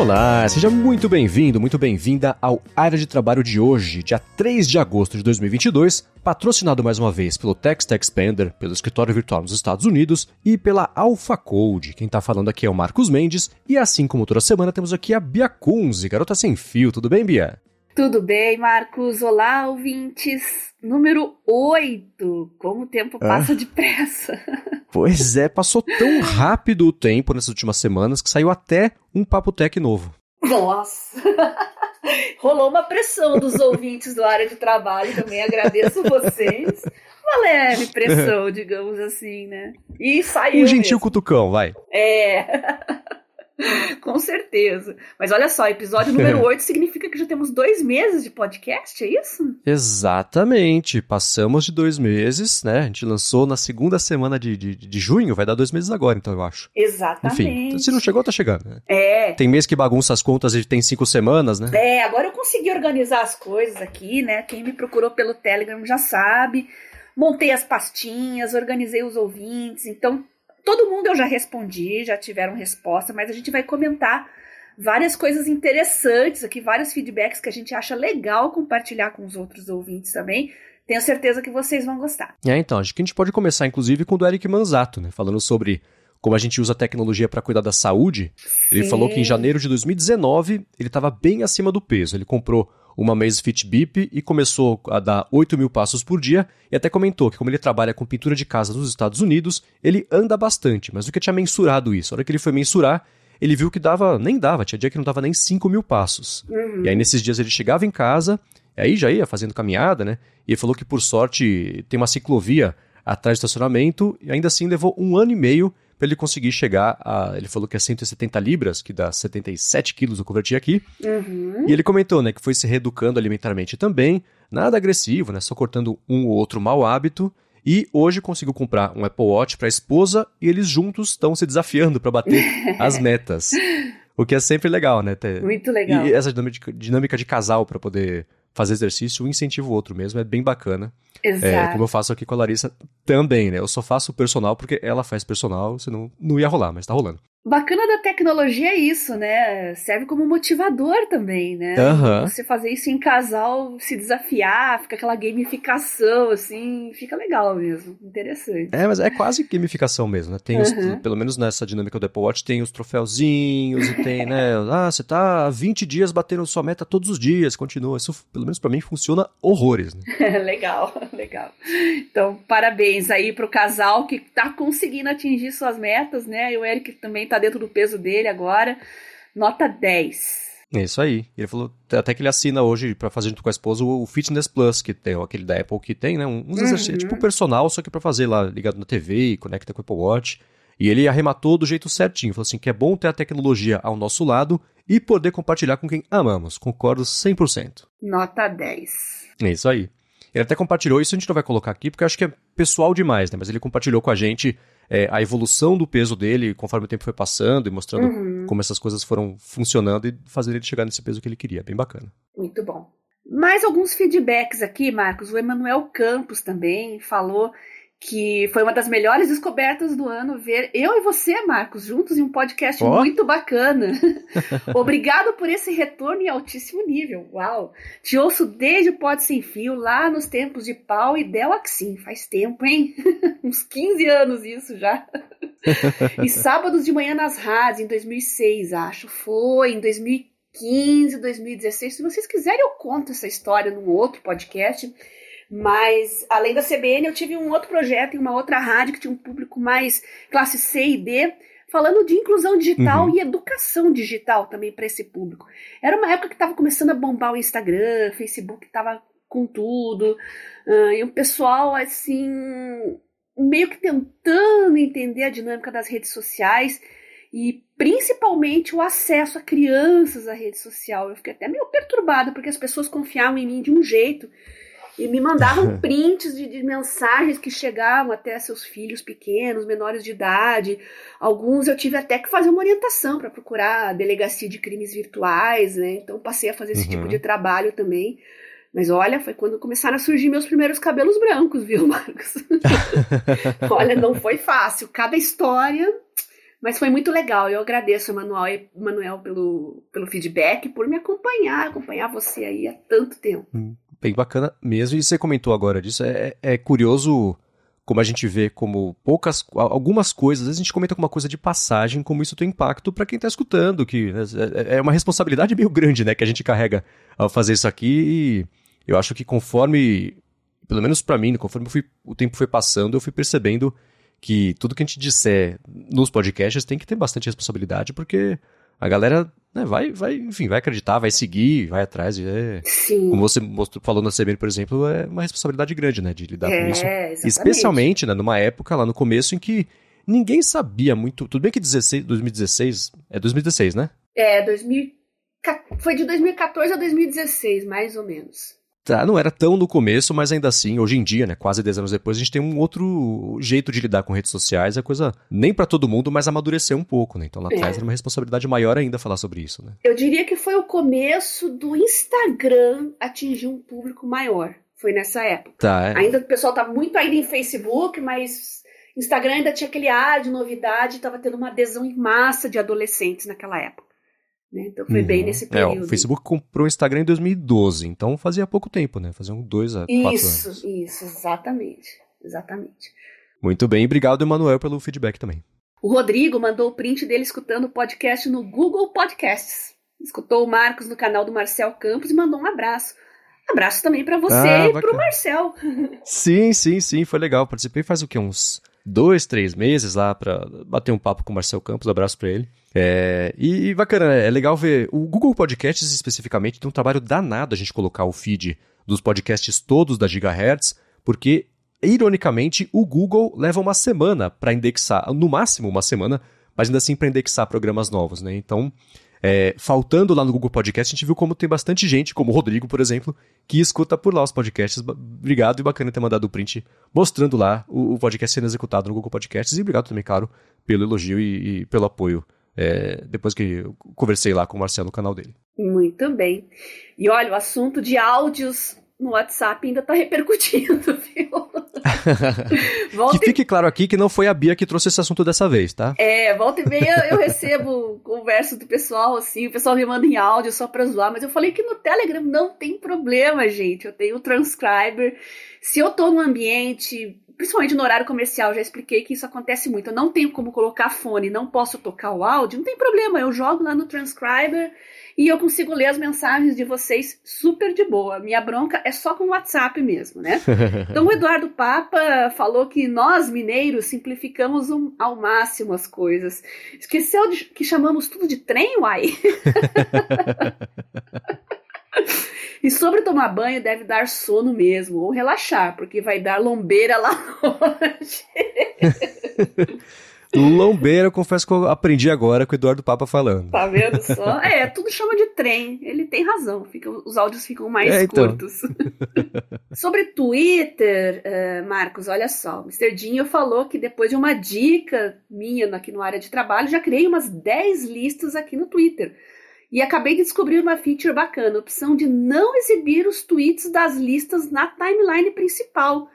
Olá, seja muito bem-vindo, muito bem-vinda ao Área de Trabalho de hoje, dia 3 de agosto de 2022, patrocinado mais uma vez pelo Text Expander, pelo escritório virtual nos Estados Unidos e pela Alpha Code. Quem tá falando aqui é o Marcos Mendes e assim como toda semana temos aqui a Bia Kunze, garota sem fio. Tudo bem, Bia? Tudo bem, Marcos? Olá, ouvintes. Número 8. Como o tempo ah. passa ah. depressa. Pois é, passou tão rápido o tempo nessas últimas semanas que saiu até um Papo Tech novo. Nossa! Rolou uma pressão dos ouvintes do área de trabalho também. Agradeço vocês. Uma leve pressão, digamos assim, né? E saiu. Um gentil mesmo. cutucão, vai. É. Com certeza. Mas olha só, episódio número 8 significa que já temos dois meses de podcast, é isso? Exatamente. Passamos de dois meses, né? A gente lançou na segunda semana de, de, de junho, vai dar dois meses agora, então eu acho. Exatamente. Enfim, se não chegou, tá chegando. Né? É. Tem mês que bagunça as contas e tem cinco semanas, né? É, agora eu consegui organizar as coisas aqui, né? Quem me procurou pelo Telegram já sabe. Montei as pastinhas, organizei os ouvintes, então Todo mundo eu já respondi, já tiveram resposta, mas a gente vai comentar várias coisas interessantes aqui, vários feedbacks que a gente acha legal compartilhar com os outros ouvintes também. Tenho certeza que vocês vão gostar. É, então, acho que a gente pode começar, inclusive, com o do Eric Manzato, né? Falando sobre como a gente usa a tecnologia para cuidar da saúde. Sim. Ele falou que em janeiro de 2019 ele estava bem acima do peso. Ele comprou uma Amazfit Bip e começou a dar 8 mil passos por dia e até comentou que como ele trabalha com pintura de casa nos Estados Unidos, ele anda bastante, mas nunca tinha mensurado isso. A hora que ele foi mensurar, ele viu que dava, nem dava, tinha dia que não dava nem 5 mil passos. Uhum. E aí nesses dias ele chegava em casa, e aí já ia fazendo caminhada, né? E ele falou que por sorte tem uma ciclovia atrás do estacionamento e ainda assim levou um ano e meio para ele conseguir chegar a. Ele falou que é 170 libras, que dá 77 quilos, eu converti aqui. Uhum. E ele comentou, né, que foi se reeducando alimentarmente também, nada agressivo, né, só cortando um ou outro mau hábito. E hoje conseguiu comprar um Apple Watch para a esposa e eles juntos estão se desafiando para bater as metas. O que é sempre legal, né? Ter... Muito legal. E essa dinâmica de casal para poder fazer exercício, um incentiva o outro mesmo, é bem bacana. É, como eu faço aqui com a Larissa também, né? Eu só faço personal porque ela faz personal, senão não ia rolar, mas tá rolando. Bacana da tecnologia é isso, né? Serve como motivador também, né? Uhum. Você fazer isso em casal, se desafiar, fica aquela gamificação, assim, fica legal mesmo. Interessante. É, mas é quase gamificação mesmo, né? Tem uhum. os, pelo menos nessa dinâmica do Apple Watch, tem os troféuzinhos e tem, né? Ah, você tá há 20 dias batendo sua meta todos os dias, continua. Isso, pelo menos para mim, funciona horrores, né? legal, legal. Então, parabéns aí pro casal que tá conseguindo atingir suas metas, né? E o Eric também tá dentro do peso dele agora. Nota 10. É isso aí. Ele falou até que ele assina hoje para fazer junto com a esposa o Fitness Plus, que tem aquele da Apple que tem, né? Uns uhum. exercícios, tipo personal, só que para fazer lá ligado na TV e conecta com o Apple Watch. E ele arrematou do jeito certinho. Falou assim que é bom ter a tecnologia ao nosso lado e poder compartilhar com quem amamos. Concordo 100%. Nota 10. É isso aí. Ele até compartilhou, isso a gente não vai colocar aqui, porque eu acho que é pessoal demais, né? Mas ele compartilhou com a gente é, a evolução do peso dele conforme o tempo foi passando e mostrando uhum. como essas coisas foram funcionando e fazendo ele chegar nesse peso que ele queria. Bem bacana. Muito bom. Mais alguns feedbacks aqui, Marcos. O Emanuel Campos também falou que foi uma das melhores descobertas do ano ver eu e você, Marcos, juntos em um podcast oh. muito bacana. Obrigado por esse retorno em altíssimo nível. Uau! Te ouço desde o Pod Sem Fio, lá nos tempos de pau e Del Axim. Faz tempo, hein? Uns 15 anos isso já. e sábados de manhã nas rádios, em 2006, acho. Foi, em 2015, 2016. Se vocês quiserem, eu conto essa história num outro podcast. Mas, além da CBN, eu tive um outro projeto em uma outra rádio que tinha um público mais classe C e D, falando de inclusão digital uhum. e educação digital também para esse público. Era uma época que estava começando a bombar o Instagram, Facebook estava com tudo, uh, e o pessoal, assim, meio que tentando entender a dinâmica das redes sociais e principalmente o acesso a crianças à rede social. Eu fiquei até meio perturbada, porque as pessoas confiavam em mim de um jeito e me mandavam prints de, de, mensagens que chegavam até seus filhos pequenos, menores de idade. Alguns eu tive até que fazer uma orientação para procurar a delegacia de crimes virtuais, né? Então passei a fazer esse tipo uhum. tipo de trabalho também. Mas olha, foi quando começaram a surgir meus primeiros cabelos brancos, viu, Marcos? olha, não foi fácil. Cada história Mas foi muito legal. Eu agradeço, Manuel, Manuel pelo, pelo feedback, por me acompanhar, acompanhar você aí há tanto tempo. Bem bacana mesmo. E você comentou agora disso. É, é curioso como a gente vê como poucas, algumas coisas, às vezes a gente comenta alguma coisa de passagem, como isso tem impacto para quem está escutando, que né, é, é uma responsabilidade meio grande, né, que a gente carrega ao fazer isso aqui. E eu acho que conforme, pelo menos para mim, conforme fui, o tempo foi passando, eu fui percebendo que tudo que a gente disser nos podcasts tem que ter bastante responsabilidade, porque a galera né, vai, vai, enfim, vai acreditar, vai seguir, vai atrás. É, Sim. Como você mostrou, falou na CBN, por exemplo, é uma responsabilidade grande, né, de lidar é, com isso. Exatamente. Especialmente, né, numa época lá no começo em que ninguém sabia muito. Tudo bem que 16, 2016 é 2016, né? É, 2000, foi de 2014 a 2016, mais ou menos. Tá, não era tão no começo, mas ainda assim, hoje em dia, né, quase 10 anos depois, a gente tem um outro jeito de lidar com redes sociais. A coisa, nem para todo mundo, mas amadureceu um pouco, né? Então lá atrás é. era uma responsabilidade maior ainda falar sobre isso, né? Eu diria que foi o começo do Instagram atingir um público maior. Foi nessa época. Tá, é. Ainda o pessoal tá muito ainda em Facebook, mas Instagram ainda tinha aquele ar de novidade, estava tendo uma adesão em massa de adolescentes naquela época. Né? Então foi uhum. bem nesse período. É, o Facebook comprou o Instagram em 2012, então fazia pouco tempo, né? Fazia um dois a quatro isso, anos. Isso, isso, exatamente. Exatamente. Muito bem, obrigado, Emanuel, pelo feedback também. O Rodrigo mandou o print dele escutando o podcast no Google Podcasts. Escutou o Marcos no canal do Marcel Campos e mandou um abraço. Abraço também para você ah, e para o Marcel. Sim, sim, sim, foi legal. Participei faz o quê? Uns dois, três meses lá para bater um papo com o Marcel Campos. Abraço para ele. É, e, e, bacana, né? é legal ver. O Google Podcasts especificamente tem um trabalho danado a gente colocar o feed dos podcasts todos da Gigahertz, porque, ironicamente, o Google leva uma semana para indexar, no máximo uma semana, mas ainda assim para indexar programas novos, né? Então, é, faltando lá no Google Podcast, a gente viu como tem bastante gente, como o Rodrigo, por exemplo, que escuta por lá os podcasts. Obrigado e bacana ter mandado o print mostrando lá o, o podcast sendo executado no Google Podcasts. E obrigado também, claro, pelo elogio e, e pelo apoio é, depois que eu conversei lá com o Marcelo no canal dele. Muito bem. E olha, o assunto de áudios no WhatsApp ainda está repercutindo, viu? que fique claro aqui que não foi a Bia que trouxe esse assunto dessa vez, tá? É, volta e meia eu recebo conversa do pessoal, assim, o pessoal me manda em áudio só pra zoar, mas eu falei que no Telegram não tem problema, gente. Eu tenho o transcriber. Se eu tô num ambiente principalmente no horário comercial, já expliquei que isso acontece muito. Eu não tenho como colocar fone, não posso tocar o áudio, não tem problema, eu jogo lá no transcriber e eu consigo ler as mensagens de vocês super de boa. Minha bronca é só com o WhatsApp mesmo, né? Então o Eduardo Papa falou que nós, mineiros, simplificamos um, ao máximo as coisas. Esqueceu de que chamamos tudo de trem, uai? E sobre tomar banho, deve dar sono mesmo, ou relaxar, porque vai dar lombeira lá longe. Lombeira, eu confesso que eu aprendi agora com o Eduardo Papa falando. Tá vendo só? É, tudo chama de trem. Ele tem razão. Fica, os áudios ficam mais é, então. curtos. Sobre Twitter, uh, Marcos, olha só. O Mr. Dinho falou que depois de uma dica minha aqui no área de trabalho, já criei umas 10 listas aqui no Twitter. E acabei de descobrir uma feature bacana, a opção de não exibir os tweets das listas na timeline principal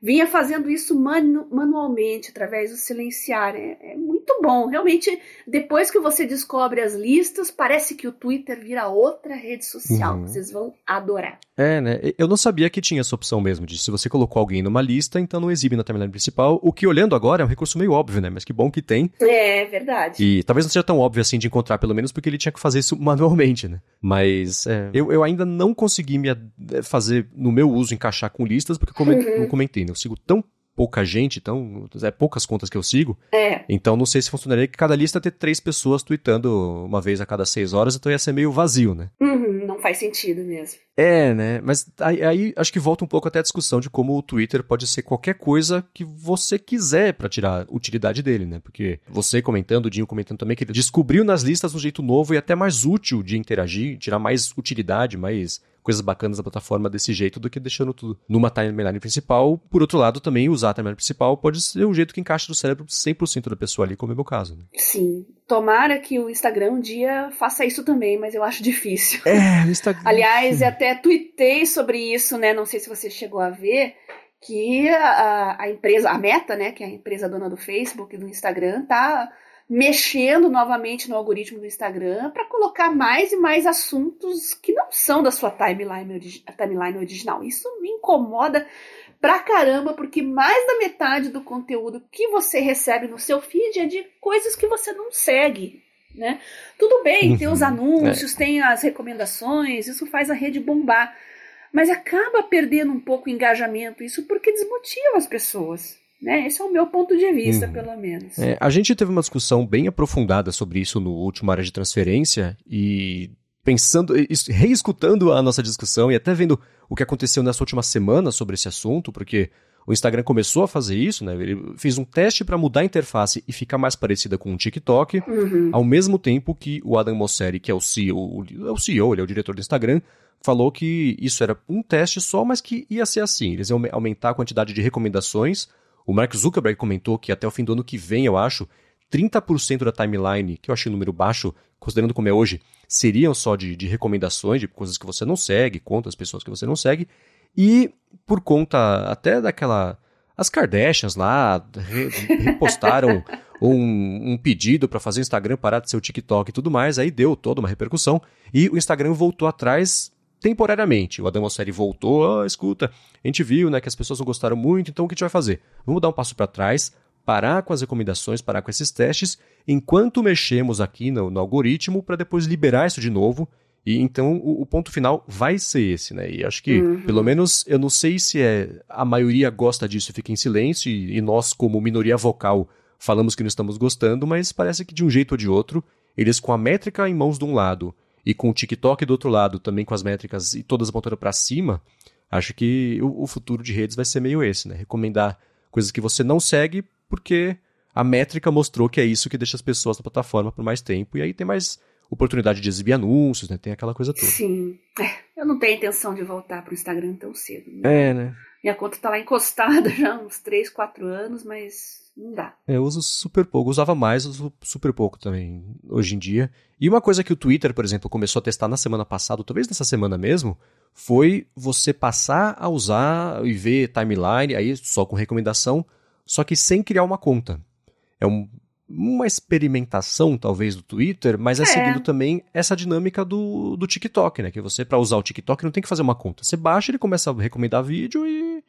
vinha fazendo isso manu manualmente, através do silenciar. É, é, muito bom. Realmente, depois que você descobre as listas, parece que o Twitter vira outra rede social. Uhum. Vocês vão adorar. É, né? Eu não sabia que tinha essa opção mesmo, de se você colocou alguém numa lista, então não exibe na timeline principal. O que, olhando agora, é um recurso meio óbvio, né? Mas que bom que tem. É, verdade. E talvez não seja tão óbvio assim de encontrar, pelo menos porque ele tinha que fazer isso manualmente, né? Mas é, eu, eu ainda não consegui me fazer, no meu uso, encaixar com listas, porque como uhum. eu comentei, eu sigo tão pouca gente, então é poucas contas que eu sigo. É. Então não sei se funcionaria que cada lista ter três pessoas tweetando uma vez a cada seis horas, então ia ser meio vazio, né? Uhum, faz sentido mesmo. É, né? Mas aí, aí, acho que volta um pouco até a discussão de como o Twitter pode ser qualquer coisa que você quiser para tirar utilidade dele, né? Porque você comentando, o Dinho comentando também, que ele descobriu nas listas um jeito novo e até mais útil de interagir, tirar mais utilidade, mais coisas bacanas da plataforma desse jeito do que deixando tudo numa timeline principal. Por outro lado, também usar a timeline principal pode ser o jeito que encaixa no cérebro 100% da pessoa ali, como é o meu caso. Né? Sim. Tomara que o Instagram um dia faça isso também, mas eu acho difícil. É, o Instagram. Aliás, até tuitei sobre isso, né? Não sei se você chegou a ver que a, a empresa, a Meta, né, que é a empresa dona do Facebook e do Instagram, tá mexendo novamente no algoritmo do Instagram para colocar mais e mais assuntos que não são da sua timeline, timeline original. Isso me incomoda pra caramba, porque mais da metade do conteúdo que você recebe no seu feed é de coisas que você não segue. Né? Tudo bem, uhum, tem os uhum. anúncios, é. tem as recomendações, isso faz a rede bombar. Mas acaba perdendo um pouco o engajamento, isso porque desmotiva as pessoas. Né? Esse é o meu ponto de vista, uhum. pelo menos. É, a gente teve uma discussão bem aprofundada sobre isso no último área de transferência e pensando, reescutando a nossa discussão e até vendo o que aconteceu nessa última semana sobre esse assunto, porque o Instagram começou a fazer isso, né? Ele fez um teste para mudar a interface e ficar mais parecida com o TikTok, uhum. ao mesmo tempo que o Adam Mosseri, que é o CEO, é o CEO, ele é o diretor do Instagram, falou que isso era um teste só, mas que ia ser assim. Eles iam aumentar a quantidade de recomendações. O Mark Zuckerberg comentou que até o fim do ano que vem, eu acho, 30% da timeline, que eu achei um número baixo, considerando como é hoje, seriam só de, de recomendações, de coisas que você não segue, contas, pessoas que você não segue, e por conta até daquela. As Kardashians lá re, repostaram um, um, pedido para fazer o Instagram parar de ser o TikTok e tudo mais, aí deu toda uma repercussão, e o Instagram voltou atrás temporariamente. O Adam Mosseri voltou, oh, escuta, a gente viu né, que as pessoas não gostaram muito, então o que a gente vai fazer? Vamos dar um passo para trás, parar com as recomendações, parar com esses testes, enquanto mexemos aqui no, no algoritmo para depois liberar isso de novo. E então o, o, ponto final vai ser esse, né? E acho que, uhum. pelo menos, eu não sei se é a maioria gosta disso e fica em silêncio, e, e nós, como minoria vocal, falamos que não estamos gostando, mas parece que de um jeito ou de outro, eles com a métrica em mãos de um lado e com o TikTok do outro lado, também com as métricas e todas apontando para cima, acho que o, o futuro de redes vai ser meio esse, né? Recomendar coisas que você não segue porque a métrica mostrou que é isso que deixa as pessoas na plataforma por mais tempo, e aí tem mais oportunidade de exibir anúncios, né? Tem aquela coisa toda. Sim. É, eu não tenho intenção de voltar pro Instagram tão cedo. Né? É, né? Minha conta tá lá encostada já há uns 3, 4 anos, mas não dá. É, eu uso super pouco. usava mais, uso super pouco também hoje em dia. E uma coisa que o Twitter, por exemplo, começou a testar na semana passada, talvez nessa semana mesmo, foi você passar a usar e ver timeline, aí só com recomendação, só que sem criar uma conta. É um, uma experimentação, talvez, do Twitter, mas é, é, seguindo também essa dinâmica do, do TikTok, né? Que você, para usar o TikTok, não tem que fazer uma conta. Você baixa, ele começa a recomendar vídeo e,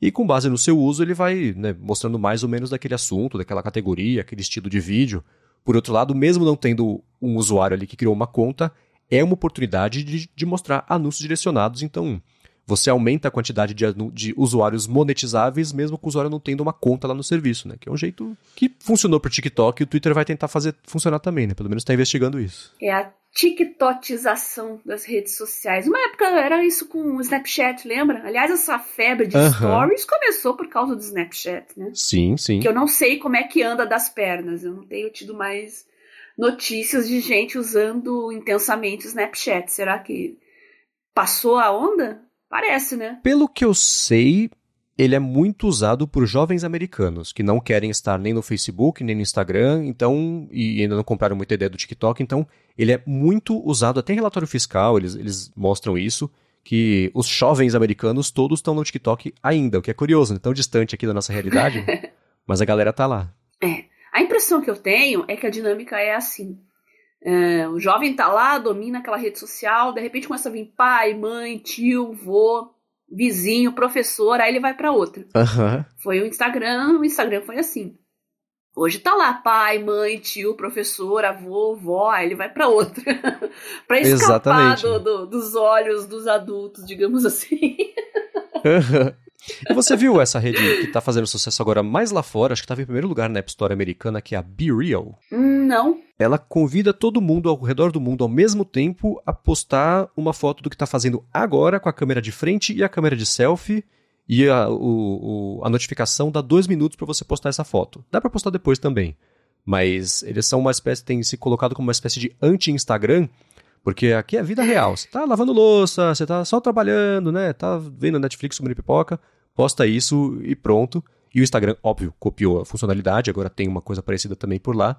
e com base no seu uso, ele vai né, mostrando mais ou menos daquele assunto, daquela categoria, aquele estilo de vídeo. Por outro lado, mesmo não tendo um usuário ali que criou uma conta, é uma oportunidade de, de mostrar anúncios direcionados. Então, você aumenta a quantidade de, de usuários monetizáveis, mesmo com o usuário não tendo uma conta lá no serviço, né? Que é um jeito que funcionou para o TikTok e o Twitter vai tentar fazer funcionar também, né? Pelo menos está investigando isso. É a TikTokização das redes sociais. Uma época era isso com o Snapchat, lembra? Aliás, essa febre de stories começou por causa do Snapchat, né? Sim, sim. Que eu não sei como é que anda das pernas. Eu não tenho tido mais notícias de gente usando intensamente o Snapchat. Será que passou a onda? Parece, né? Pelo que eu sei, ele é muito usado por jovens americanos que não querem estar nem no Facebook, nem no Instagram, então, e ainda não compraram muita ideia do TikTok, então ele é muito usado até em relatório fiscal, eles, eles mostram isso, que os jovens americanos todos estão no TikTok ainda, o que é curioso, né? tão distante aqui da nossa realidade, mas a galera tá lá. É. A impressão que eu tenho é que a dinâmica é assim. É, o jovem tá lá, domina aquela rede social, de repente começa a vir pai, mãe, tio, vô, vizinho, professor, aí ele vai para outra. Uhum. Foi o Instagram, o Instagram foi assim. Hoje tá lá pai, mãe, tio, professor, avô, vó, aí ele vai para outra. para escapar do, do, dos olhos dos adultos, digamos assim. Uhum. E você viu essa rede que tá fazendo sucesso agora mais lá fora, acho que estava em primeiro lugar na App Store americana, que é a Be Real? Não. Ela convida todo mundo ao redor do mundo ao mesmo tempo a postar uma foto do que está fazendo agora com a câmera de frente e a câmera de selfie. E a, o, o, a notificação dá dois minutos para você postar essa foto. Dá para postar depois também. Mas eles são uma espécie, têm se colocado como uma espécie de anti-Instagram, porque aqui é vida real. Você tá lavando louça, você tá só trabalhando, né? Tá vendo Netflix comendo pipoca posta isso e pronto. E o Instagram, óbvio, copiou a funcionalidade, agora tem uma coisa parecida também por lá.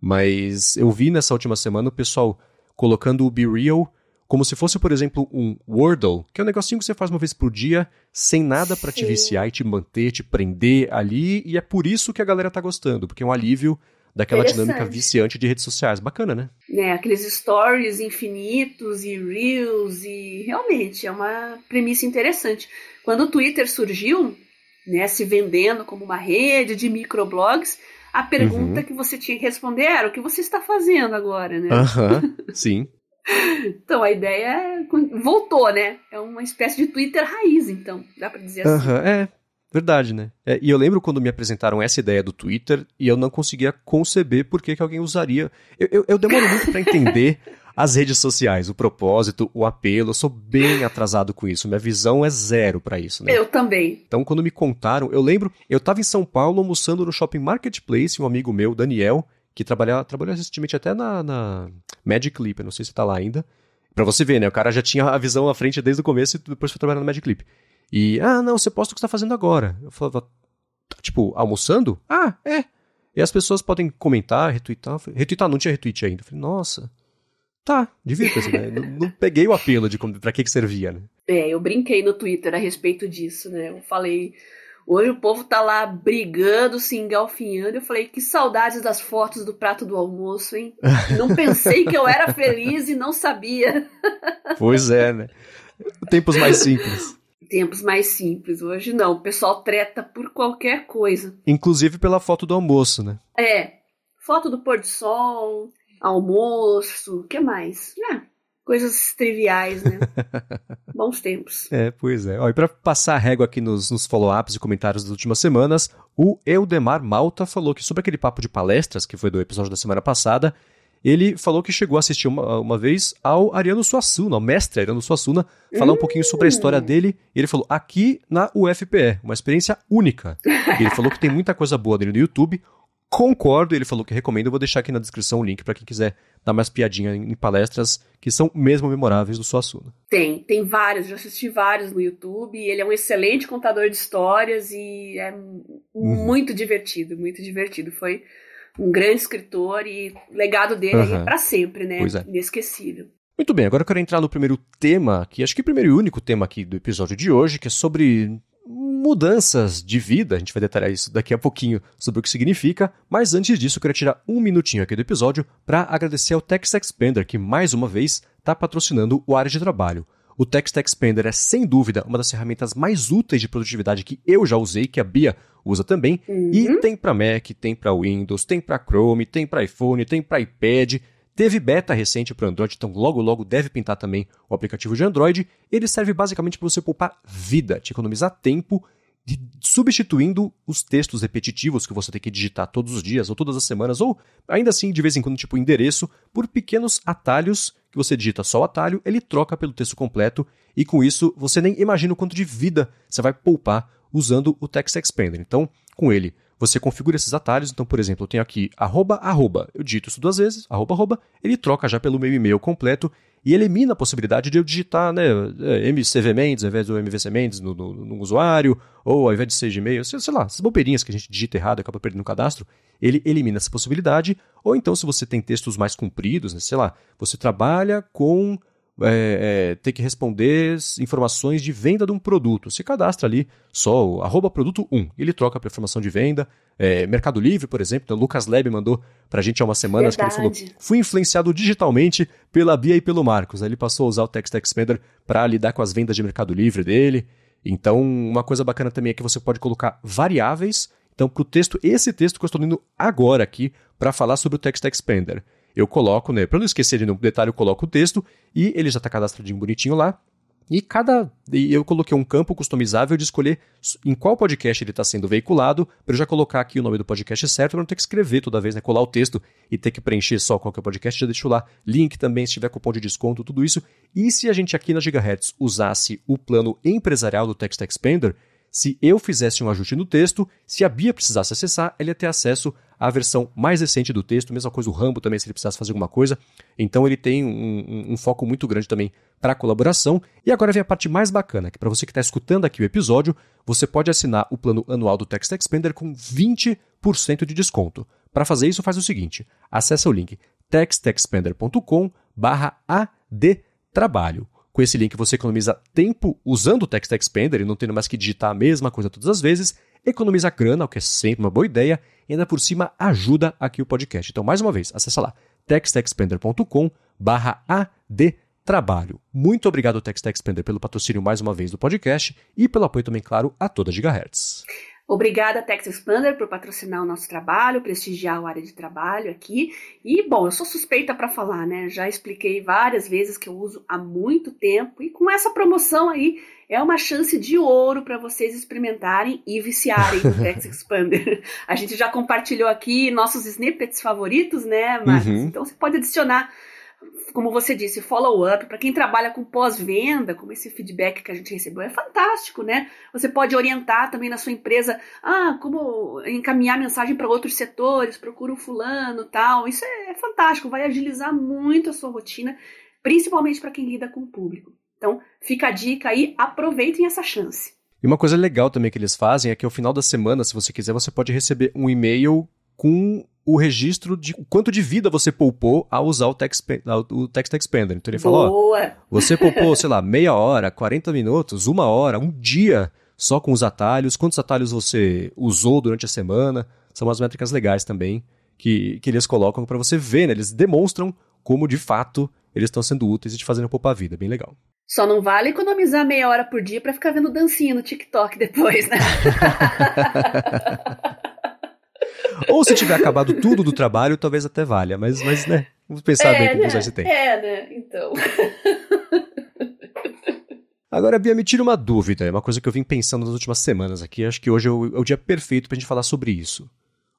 Mas eu vi nessa última semana o pessoal colocando o Be Real como se fosse, por exemplo, um Wordle, que é um negocinho que você faz uma vez por dia, sem nada para te viciar e te manter, te prender ali, e é por isso que a galera tá gostando, porque é um alívio daquela dinâmica viciante de redes sociais. Bacana, né? É, aqueles stories infinitos e reels e realmente é uma premissa interessante. Quando o Twitter surgiu, né, se vendendo como uma rede de microblogs, a pergunta uhum. que você tinha que responder era o que você está fazendo agora, né? Aham, sim. então a ideia é, voltou, né? É uma espécie de Twitter raiz, então, dá para dizer assim. Uhum, é, verdade, né? É, e eu lembro quando me apresentaram essa ideia do Twitter e eu não conseguia conceber por que, que alguém usaria. Eu, eu, eu demoro muito para entender as redes sociais, o propósito, o apelo. Eu sou bem atrasado com isso. Minha visão é zero para isso, né? Eu também. Então, quando me contaram, eu lembro, eu estava em São Paulo almoçando no Shopping Marketplace, um amigo meu, Daniel, que trabalha, trabalhou recentemente até na, na Magic Leap, eu não sei se tá lá ainda. Pra você ver, né? O cara já tinha a visão à frente desde o começo e depois foi trabalhar na Magic Leap. E, ah, não, você posta o que você tá fazendo agora. Eu falava, tipo, almoçando? Ah, é. E as pessoas podem comentar, retweetar. Retweetar, não tinha retweet ainda. Eu falei, nossa, Tá, divirta-se, né? não, não, peguei o apelo de pra que que servia, né? É, eu brinquei no Twitter a respeito disso, né? Eu falei, hoje o povo tá lá brigando, se engalfinhando. Eu falei, que saudades das fotos do prato do almoço, hein? Não pensei que eu era feliz e não sabia. Pois é, né? Tempos mais simples. Tempos mais simples. Hoje não, o pessoal treta por qualquer coisa. Inclusive pela foto do almoço, né? É. Foto do pôr do sol, almoço, o que mais? Ah, coisas triviais, né? Bons tempos. É, pois é. Ó, e para passar a régua aqui nos, nos follow-ups e comentários das últimas semanas, o Eudemar Malta falou que sobre aquele papo de palestras, que foi do episódio da semana passada, ele falou que chegou a assistir uma, uma vez ao Ariano Suassuna, ao mestre Ariano Suassuna, falar um pouquinho sobre a história hum. dele. E ele falou, aqui na UFPE, uma experiência única. ele falou que tem muita coisa boa dele no YouTube concordo, ele falou que recomenda, eu vou deixar aqui na descrição o link para quem quiser dar mais piadinha em palestras que são mesmo memoráveis do Suassuna. Tem, tem vários, já assisti vários no YouTube, ele é um excelente contador de histórias e é uhum. muito divertido, muito divertido. Foi um grande escritor e o legado dele uhum. é para sempre, né? Pois é. Inesquecível. Muito bem, agora eu quero entrar no primeiro tema, que acho que é o primeiro e único tema aqui do episódio de hoje, que é sobre mudanças de vida. A gente vai detalhar isso daqui a pouquinho sobre o que significa, mas antes disso eu queria tirar um minutinho aqui do episódio para agradecer ao Text Expander que mais uma vez está patrocinando o área de trabalho. O Text Expander é sem dúvida uma das ferramentas mais úteis de produtividade que eu já usei, que a Bia usa também, uhum. e tem para Mac, tem para Windows, tem para Chrome, tem para iPhone, tem para iPad. Teve beta recente para Android, então logo logo deve pintar também o aplicativo de Android. Ele serve basicamente para você poupar vida, te economizar tempo, substituindo os textos repetitivos que você tem que digitar todos os dias ou todas as semanas, ou ainda assim de vez em quando, tipo endereço, por pequenos atalhos que você digita só o atalho, ele troca pelo texto completo e com isso você nem imagina o quanto de vida você vai poupar usando o Text Expander. Então, com ele, você configura esses atalhos. Então, por exemplo, eu tenho aqui arroba, arroba. Eu digito isso duas vezes, arroba, arroba. Ele troca já pelo meu e-mail completo e elimina a possibilidade de eu digitar né, é, MCV Mendes ao invés do MVC Mendes no, no, no usuário, ou ao invés de ser Gmail, sei, sei lá, essas bobeirinhas que a gente digita errado e acaba perdendo o cadastro, ele elimina essa possibilidade. Ou então, se você tem textos mais compridos, né, sei lá, você trabalha com é, é, ter que responder informações de venda de um produto. Se cadastra ali só o arroba produto 1, ele troca para informação de venda. É, Mercado Livre, por exemplo, então, o Lucas Leb mandou para a gente há umas semanas Verdade. que ele falou: fui influenciado digitalmente pela Bia e pelo Marcos. Aí ele passou a usar o Text Expander para lidar com as vendas de Mercado Livre dele. Então, uma coisa bacana também é que você pode colocar variáveis. Então, para o texto, esse texto que eu estou lendo agora aqui para falar sobre o Text Expander eu coloco, né? Para não esquecer de nenhum detalhe, eu coloco o texto e ele já está cadastradinho bonitinho lá. E cada. E eu coloquei um campo customizável de escolher em qual podcast ele está sendo veiculado, para eu já colocar aqui o nome do podcast certo, para não ter que escrever toda vez, né? Colar o texto e ter que preencher só qualquer podcast, já deixo lá. Link também, se tiver cupom de desconto, tudo isso. E se a gente aqui na Gigahertz usasse o plano empresarial do Text Expander, se eu fizesse um ajuste no texto, se a Bia precisasse acessar, ela ia ter acesso à versão mais recente do texto, mesma coisa o Rambo também, se ele precisasse fazer alguma coisa. Então ele tem um, um, um foco muito grande também para colaboração. E agora vem a parte mais bacana, que para você que está escutando aqui o episódio, você pode assinar o plano anual do Text Expander com 20% de desconto. Para fazer isso, faz o seguinte: acessa o link textexpander.com/adtrabalho. Com esse link você economiza tempo usando o Text Expander e não tendo mais que digitar a mesma coisa todas as vezes. Economiza grana, o que é sempre uma boa ideia, e ainda por cima ajuda aqui o podcast. Então, mais uma vez, acessa lá textexpander.com barra adtrabalho. Muito obrigado, TextExpander, pelo patrocínio mais uma vez do podcast e pelo apoio também, claro, a toda Gigahertz. Obrigada, Tex Expander, por patrocinar o nosso trabalho, prestigiar a área de trabalho aqui. E, bom, eu sou suspeita para falar, né? Já expliquei várias vezes que eu uso há muito tempo e com essa promoção aí é uma chance de ouro para vocês experimentarem e viciarem no Tex Expander. A gente já compartilhou aqui nossos snippets favoritos, né, Marcos? Uhum. Então você pode adicionar como você disse, follow-up, para quem trabalha com pós-venda, como esse feedback que a gente recebeu, é fantástico, né? Você pode orientar também na sua empresa, ah, como encaminhar mensagem para outros setores, procura um fulano tal. Isso é, é fantástico, vai agilizar muito a sua rotina, principalmente para quem lida com o público. Então, fica a dica aí, aproveitem essa chance. E uma coisa legal também que eles fazem é que ao final da semana, se você quiser, você pode receber um e-mail com o registro de quanto de vida você poupou ao usar o Text, o text Expander. Então ele falou, ó, você poupou, sei lá, meia hora, 40 minutos, uma hora, um dia só com os atalhos, quantos atalhos você usou durante a semana. São umas métricas legais também que, que eles colocam para você ver, né? Eles demonstram como de fato eles estão sendo úteis e te fazendo poupar a vida. Bem legal. Só não vale economizar meia hora por dia para ficar vendo dancinha no TikTok depois, né? Ou se tiver acabado tudo do trabalho, talvez até valha, mas, mas né, vamos pensar é, bem como né? esse tempo. É, né? Então. Agora, Bia, me tira uma dúvida, é uma coisa que eu vim pensando nas últimas semanas aqui, acho que hoje é o, é o dia perfeito pra gente falar sobre isso.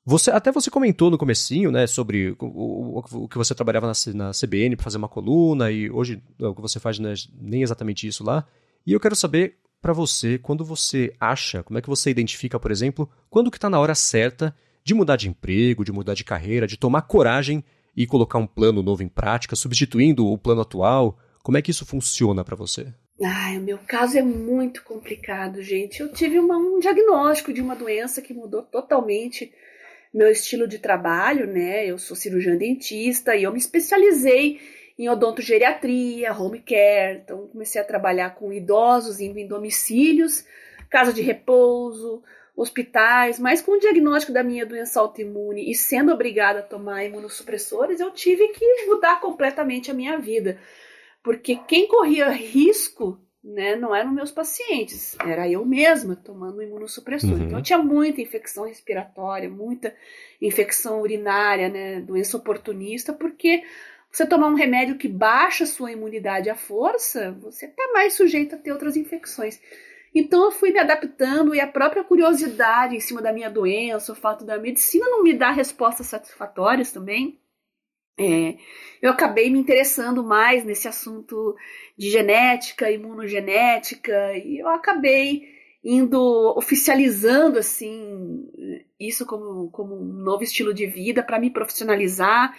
Você, até você comentou no comecinho, né, sobre o, o, o que você trabalhava na, na CBN para fazer uma coluna e hoje o que você faz não é nem exatamente isso lá. E eu quero saber para você, quando você acha, como é que você identifica, por exemplo, quando que está na hora certa de mudar de emprego, de mudar de carreira, de tomar coragem e colocar um plano novo em prática, substituindo o plano atual? Como é que isso funciona para você? Ai, o meu caso é muito complicado, gente. Eu tive uma, um diagnóstico de uma doença que mudou totalmente meu estilo de trabalho, né? Eu sou cirurgiã dentista e eu me especializei em odontogeriatria, home care. Então, comecei a trabalhar com idosos indo em domicílios, casa de repouso, hospitais, mas com o diagnóstico da minha doença autoimune e sendo obrigada a tomar imunossupressores, eu tive que mudar completamente a minha vida. Porque quem corria risco né, não eram meus pacientes, era eu mesma tomando imunossupressor. Uhum. Então eu tinha muita infecção respiratória, muita infecção urinária, né, doença oportunista, porque você tomar um remédio que baixa a sua imunidade à força, você está mais sujeito a ter outras infecções. Então eu fui me adaptando e a própria curiosidade em cima da minha doença, o fato da medicina não me dar respostas satisfatórias também, é, eu acabei me interessando mais nesse assunto de genética, imunogenética, e eu acabei indo oficializando assim isso como, como um novo estilo de vida para me profissionalizar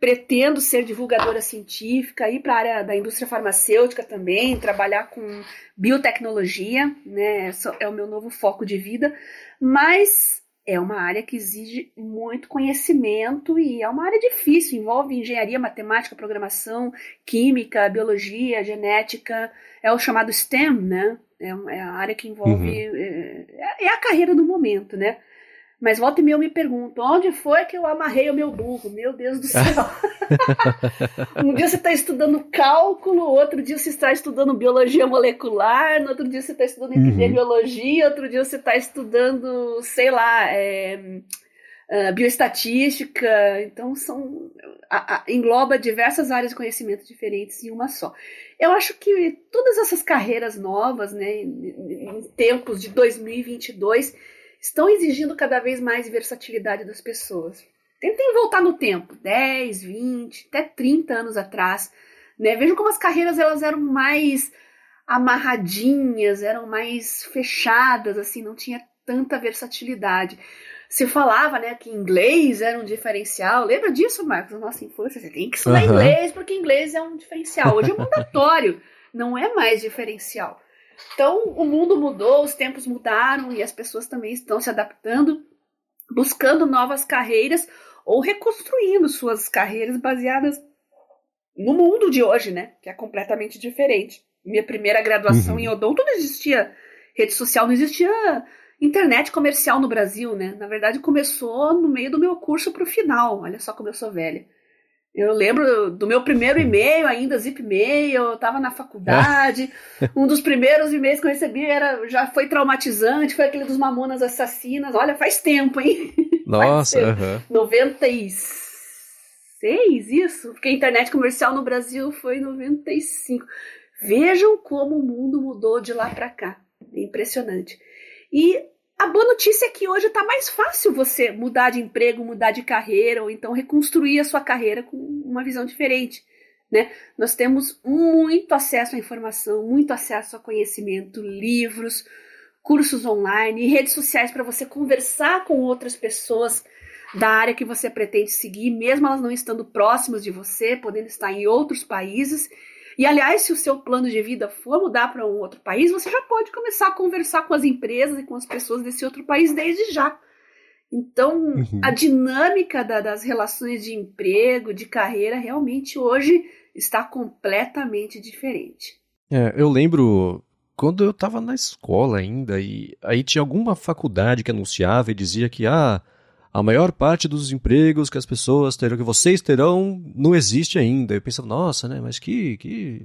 pretendo ser divulgadora científica, ir para a área da indústria farmacêutica também, trabalhar com biotecnologia, né? É o meu novo foco de vida, mas é uma área que exige muito conhecimento e é uma área difícil, envolve engenharia, matemática, programação, química, biologia, genética, é o chamado STEM, né? É, é a área que envolve. Uhum. É, é, a carreira do momento, né? Mas volta e meia eu me pergunto, onde foi que eu amarrei o meu burro? Meu Deus do céu. um dia você está estudando cálculo, outro dia você está estudando biologia molecular, no outro dia você está estudando uhum. epidemiologia, outro dia você está estudando, sei lá, é, uh, bioestatística. Então são a, a, engloba diversas áreas de conhecimento diferentes em uma só. Eu acho que todas essas carreiras novas, né, em, em tempos de 2022 estão exigindo cada vez mais versatilidade das pessoas. Tentem voltar no tempo, 10, 20, até 30 anos atrás. Né? Vejam como as carreiras elas eram mais amarradinhas, eram mais fechadas, assim, não tinha tanta versatilidade. Se falava, né, que inglês era um diferencial. Lembra disso, Marcos? Na nossa infância, você tem que estudar uhum. inglês porque inglês é um diferencial. Hoje é mandatório, não é mais diferencial. Então, o mundo mudou, os tempos mudaram e as pessoas também estão se adaptando, buscando novas carreiras ou reconstruindo suas carreiras baseadas no mundo de hoje, né? Que é completamente diferente. Minha primeira graduação uhum. em odonto não existia rede social, não existia internet comercial no Brasil, né? Na verdade, começou no meio do meu curso para o final. Olha só como eu sou velha. Eu lembro do meu primeiro e-mail, ainda zip mail, eu estava na faculdade. um dos primeiros e-mails que eu recebi era, já foi traumatizante, foi aquele dos Mamonas Assassinas. Olha, faz tempo, hein? Nossa. Uh -huh. 96, isso? Porque a internet comercial no Brasil foi 95. Vejam como o mundo mudou de lá para cá. É impressionante. E a boa notícia é que hoje está mais fácil você mudar de emprego, mudar de carreira, ou então reconstruir a sua carreira com uma visão diferente. Né? Nós temos muito acesso à informação, muito acesso a conhecimento, livros, cursos online, redes sociais para você conversar com outras pessoas da área que você pretende seguir, mesmo elas não estando próximas de você, podendo estar em outros países. E aliás, se o seu plano de vida for mudar para um outro país, você já pode começar a conversar com as empresas e com as pessoas desse outro país desde já. Então, uhum. a dinâmica da, das relações de emprego, de carreira, realmente hoje está completamente diferente. É, eu lembro quando eu estava na escola ainda, e aí tinha alguma faculdade que anunciava e dizia que, ah, a maior parte dos empregos que as pessoas terão, que vocês terão, não existe ainda. Eu pensava, nossa, né, mas que. que...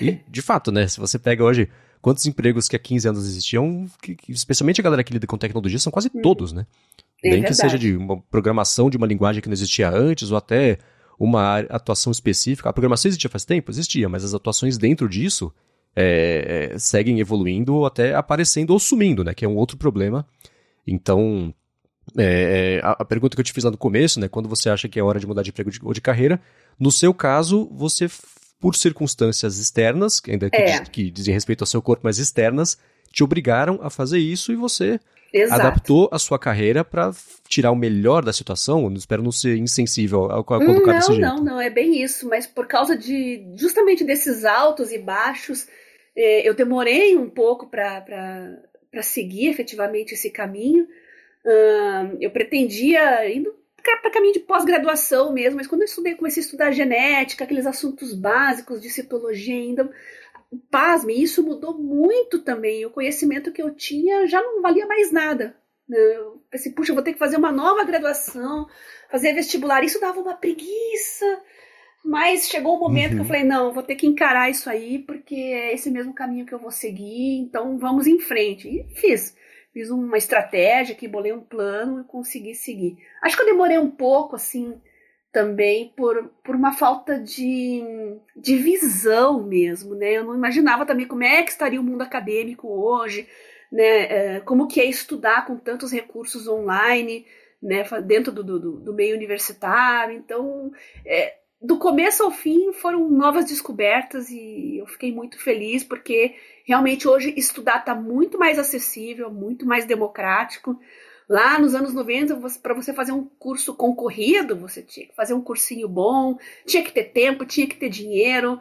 E, de fato, né, se você pega hoje quantos empregos que há 15 anos existiam, que, que, especialmente a galera que lida com tecnologia, são quase uhum. todos, né? É Nem que seja de uma programação de uma linguagem que não existia antes, ou até uma atuação específica. A programação existia faz tempo? Existia, mas as atuações dentro disso é, é, seguem evoluindo ou até aparecendo ou sumindo, né? Que é um outro problema. Então, é, é, a, a, pergunta que eu te fiz lá no começo, né? Quando você acha que é hora de mudar de emprego ou de carreira, no seu caso, você, por circunstâncias externas, ainda que, é. diz, que dizem respeito ao seu corpo, mas externas, te obrigaram a fazer isso e você Exato. adaptou a sua carreira para tirar o melhor da situação. Eu espero não ser insensível ao quando hum, desse jeito. Não, não, não, é bem isso. Mas por causa de justamente desses altos e baixos, é, eu demorei um pouco para seguir efetivamente esse caminho eu pretendia indo para caminho de pós-graduação mesmo, mas quando eu estudei, comecei a estudar genética, aqueles assuntos básicos de citologia ainda, pasme, isso mudou muito também. O conhecimento que eu tinha já não valia mais nada. Eu pensei, puxa, eu vou ter que fazer uma nova graduação, fazer vestibular. Isso dava uma preguiça. Mas chegou um momento uhum. que eu uhum. falei, não, vou ter que encarar isso aí, porque é esse mesmo caminho que eu vou seguir, então vamos em frente. E fiz fiz uma estratégia que bolei um plano e consegui seguir. Acho que eu demorei um pouco, assim, também por, por uma falta de, de visão mesmo, né? Eu não imaginava também como é que estaria o mundo acadêmico hoje, né? É, como que é estudar com tantos recursos online, né? Dentro do, do, do meio universitário. Então, é, do começo ao fim foram novas descobertas e eu fiquei muito feliz porque realmente hoje estudar está muito mais acessível, muito mais democrático. Lá nos anos 90, para você fazer um curso concorrido, você tinha que fazer um cursinho bom, tinha que ter tempo, tinha que ter dinheiro,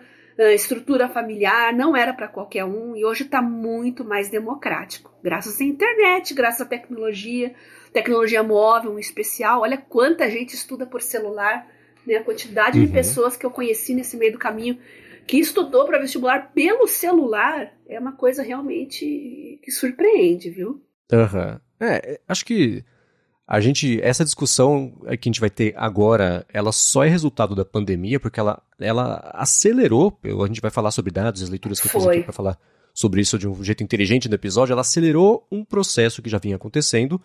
estrutura familiar, não era para qualquer um, e hoje está muito mais democrático. Graças à internet, graças à tecnologia, tecnologia móvel em especial. Olha quanta gente estuda por celular né? A quantidade uhum. de pessoas que eu conheci nesse meio do caminho que estudou para vestibular pelo celular é uma coisa realmente que surpreende, viu? Aham. Uhum. É, acho que a gente, essa discussão que a gente vai ter agora, ela só é resultado da pandemia, porque ela, ela acelerou, a gente vai falar sobre dados, as leituras que eu fiz aqui para falar sobre isso de um jeito inteligente no episódio, ela acelerou um processo que já vinha acontecendo,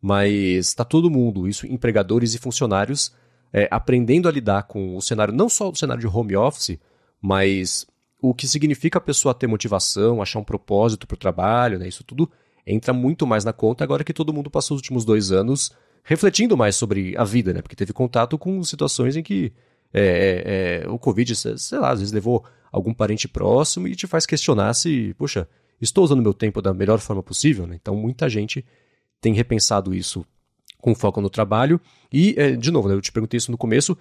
mas está todo mundo, isso empregadores e funcionários, é, aprendendo a lidar com o cenário, não só o cenário de home office, mas o que significa a pessoa ter motivação, achar um propósito para o trabalho, né? Isso tudo entra muito mais na conta agora que todo mundo passou os últimos dois anos refletindo mais sobre a vida, né? Porque teve contato com situações em que é, é, é o Covid, sei lá, às vezes levou algum parente próximo e te faz questionar se, poxa, estou usando meu tempo da melhor forma possível, né? Então muita gente tem repensado isso com foco no trabalho. E, é, de novo, né, eu te perguntei isso no começo,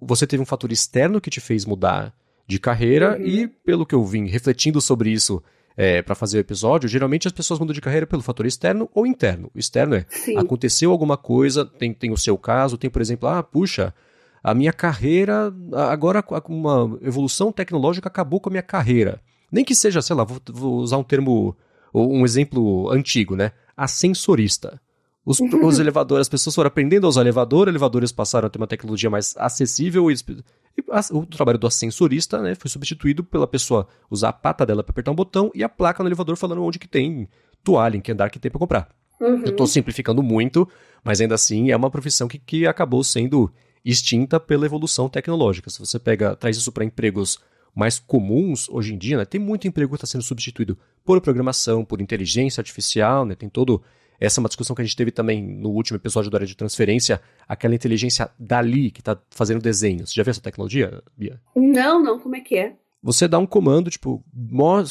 você teve um fator externo que te fez mudar de carreira uhum. e, pelo que eu vim refletindo sobre isso é, para fazer o episódio, geralmente as pessoas mudam de carreira pelo fator externo ou interno. O externo é, Sim. aconteceu alguma coisa, tem, tem o seu caso, tem, por exemplo, ah, puxa, a minha carreira, agora uma evolução tecnológica acabou com a minha carreira. Nem que seja, sei lá, vou, vou usar um termo, um exemplo antigo, né? ascensorista. Os, os elevadores, as pessoas foram aprendendo a usar elevador, elevadores passaram a ter uma tecnologia mais acessível e, e a, o trabalho do ascensorista né, foi substituído pela pessoa usar a pata dela para apertar um botão e a placa no elevador falando onde que tem toalha, em que andar que tem para comprar. Uhum. Eu estou simplificando muito, mas ainda assim é uma profissão que, que acabou sendo extinta pela evolução tecnológica. Se você pega, traz isso para empregos mais comuns hoje em dia, né, tem muito emprego que está sendo substituído por programação, por inteligência artificial, né, tem todo essa é uma discussão que a gente teve também no último episódio da área de transferência, aquela inteligência dali que está fazendo desenhos. Você já viu essa tecnologia, Bia? Não, não, como é que é? Você dá um comando, tipo,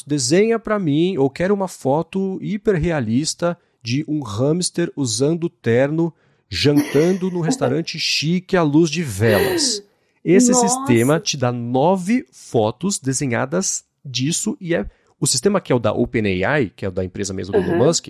desenha para mim, ou quero uma foto hiperrealista de um hamster usando terno, jantando no restaurante chique à luz de velas. Esse Nossa. sistema te dá nove fotos desenhadas disso e é o sistema que é o da OpenAI, que é o da empresa mesmo do uhum. Elon Musk,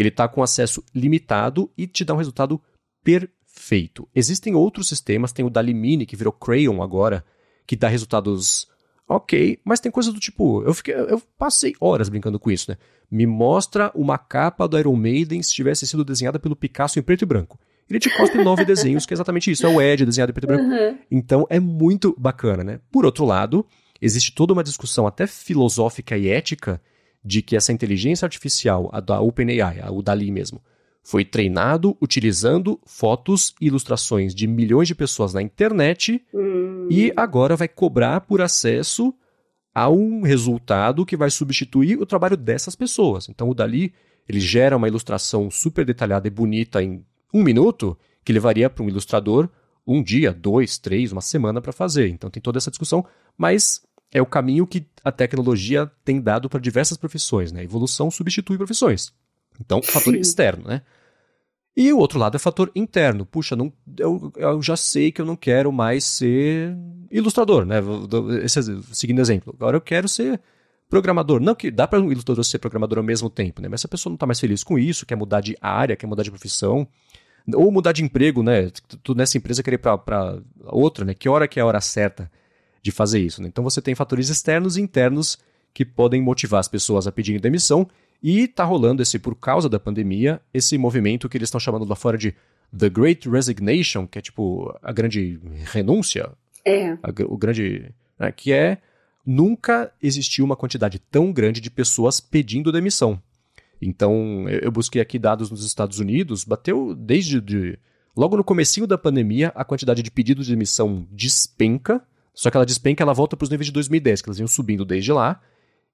ele está com acesso limitado e te dá um resultado perfeito. Existem outros sistemas, tem o da Limini, que virou Crayon agora, que dá resultados ok, mas tem coisa do tipo, eu, fiquei, eu passei horas brincando com isso, né? Me mostra uma capa do Iron Maiden se tivesse sido desenhada pelo Picasso em preto e branco. Ele te cospe nove desenhos, que é exatamente isso, é o Ed desenhado em preto e branco. Uhum. Então é muito bacana, né? Por outro lado, existe toda uma discussão até filosófica e ética de que essa inteligência artificial, a da OpenAI, o Dali mesmo, foi treinado utilizando fotos e ilustrações de milhões de pessoas na internet hum. e agora vai cobrar por acesso a um resultado que vai substituir o trabalho dessas pessoas. Então o Dali ele gera uma ilustração super detalhada e bonita em um minuto que levaria para um ilustrador um dia, dois, três, uma semana para fazer. Então tem toda essa discussão, mas é o caminho que a tecnologia tem dado para diversas profissões, né? A evolução substitui profissões. Então, fator Sim. externo, né? E o outro lado é fator interno. Puxa, não, eu, eu, já sei que eu não quero mais ser ilustrador, né? Esse, seguindo exemplo. Agora eu quero ser programador. Não que dá para um ilustrador ser programador ao mesmo tempo, né? Mas se a pessoa não está mais feliz com isso, quer mudar de área, quer mudar de profissão, ou mudar de emprego, né? Tu nessa empresa querer para outra, né? Que hora que é a hora certa? De fazer isso. Né? Então você tem fatores externos e internos que podem motivar as pessoas a pedirem demissão e está rolando esse, por causa da pandemia, esse movimento que eles estão chamando lá fora de The Great Resignation, que é tipo a grande renúncia. É. A, o grande. Né, que é. Nunca existiu uma quantidade tão grande de pessoas pedindo demissão. Então, eu busquei aqui dados nos Estados Unidos, bateu desde. De, logo no comecinho da pandemia, a quantidade de pedidos de demissão despenca. Só que ela despenca, ela volta para os níveis de 2010, que elas iam subindo desde lá.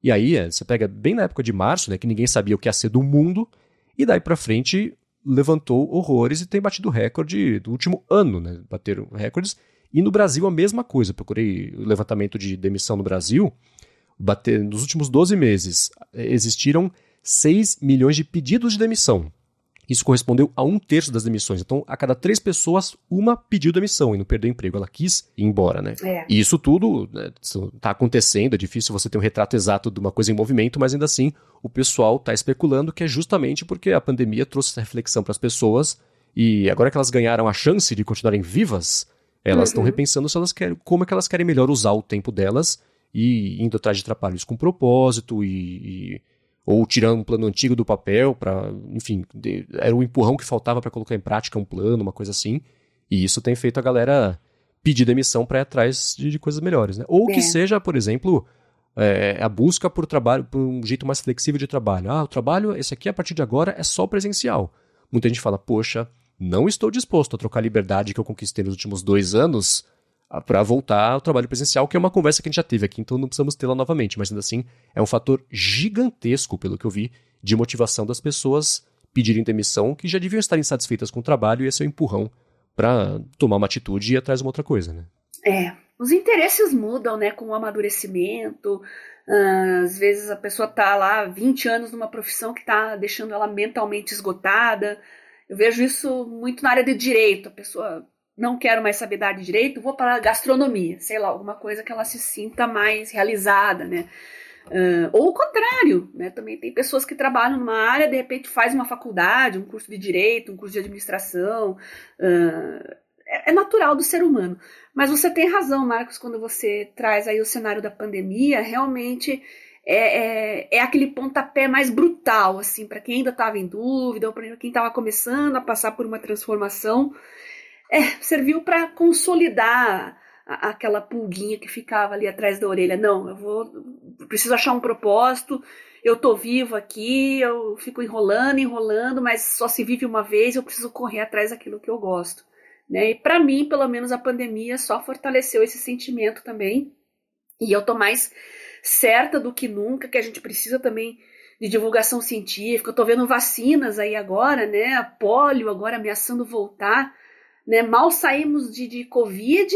E aí, é, você pega bem na época de março, né, que ninguém sabia o que ia ser do mundo, e daí para frente levantou horrores e tem batido recorde do último ano, né? Bateram recordes. E no Brasil a mesma coisa. Procurei o levantamento de demissão no Brasil. Bater, nos últimos 12 meses existiram 6 milhões de pedidos de demissão. Isso correspondeu a um terço das demissões. Então, a cada três pessoas, uma pediu demissão e não perdeu emprego. Ela quis ir embora, né? É. E isso tudo está né, acontecendo. É difícil você ter um retrato exato de uma coisa em movimento, mas ainda assim, o pessoal está especulando que é justamente porque a pandemia trouxe essa reflexão para as pessoas e agora que elas ganharam a chance de continuarem vivas, elas estão uhum. repensando se elas querem, como é que elas querem melhor usar o tempo delas e indo atrás de trabalhos com propósito e, e ou tirando um plano antigo do papel para, enfim, de, era o um empurrão que faltava para colocar em prática um plano, uma coisa assim. E isso tem feito a galera pedir demissão para ir atrás de, de, coisas melhores, né? Ou é. que seja, por exemplo, é, a busca por trabalho, por um jeito mais flexível de trabalho. Ah, o trabalho, esse aqui a partir de agora é só presencial. Muita gente fala, poxa, não estou disposto a trocar a liberdade que eu conquistei nos últimos dois anos para voltar ao trabalho presencial, que é uma conversa que a gente já teve aqui, então não precisamos tê-la novamente, mas ainda assim é um fator gigantesco, pelo que eu vi, de motivação das pessoas pedirem demissão, que já deviam estar insatisfeitas com o trabalho e esse é o empurrão para tomar uma atitude e ir atrás de uma outra coisa, né? É, os interesses mudam, né, com o amadurecimento, uh, às vezes a pessoa tá lá 20 anos numa profissão que tá deixando ela mentalmente esgotada, eu vejo isso muito na área de direito, a pessoa não quero mais saber dar de direito, vou para gastronomia, sei lá, alguma coisa que ela se sinta mais realizada, né? Uh, ou o contrário, né? Também tem pessoas que trabalham numa área, de repente faz uma faculdade, um curso de direito, um curso de administração. Uh, é, é, natural do ser humano. Mas você tem razão, Marcos, quando você traz aí o cenário da pandemia, realmente é, é, é aquele pontapé mais brutal, assim, para quem ainda estava em dúvida, ou para quem estava começando a passar por uma transformação. É, serviu para consolidar aquela pulguinha que ficava ali atrás da orelha. Não, eu vou, preciso achar um propósito. Eu tô vivo aqui, eu fico enrolando, enrolando, mas só se vive uma vez. Eu preciso correr atrás daquilo que eu gosto. Né? E para mim, pelo menos a pandemia só fortaleceu esse sentimento também. E eu tô mais certa do que nunca que a gente precisa também de divulgação científica. Eu tô vendo vacinas aí agora, né? A polio agora ameaçando voltar, né? Mal saímos de, de Covid,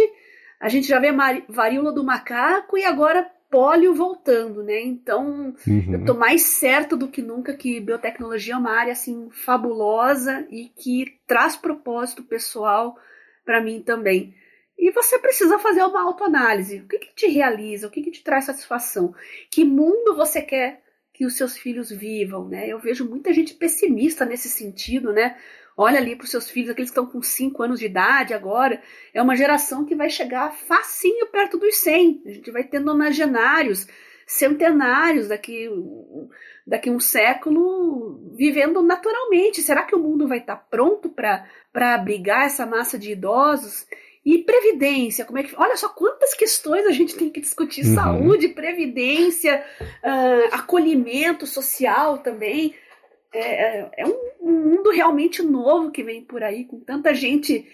a gente já vê a varíola do macaco e agora polio voltando, né? Então, uhum. eu tô mais certa do que nunca que biotecnologia é uma área assim fabulosa e que traz propósito pessoal para mim também. E você precisa fazer uma autoanálise. O que, que te realiza? O que, que te traz satisfação? Que mundo você quer que os seus filhos vivam, né? Eu vejo muita gente pessimista nesse sentido, né? Olha ali para os seus filhos, aqueles que estão com 5 anos de idade agora, é uma geração que vai chegar facinho perto dos 100. A gente vai ter nonagenários, centenários daqui, daqui um século vivendo naturalmente. Será que o mundo vai estar pronto para abrigar essa massa de idosos? E previdência, como é que. Olha só quantas questões a gente tem que discutir: uhum. saúde, previdência, uh, acolhimento social também. É, é, é um, mundo realmente novo que vem por aí, com tanta gente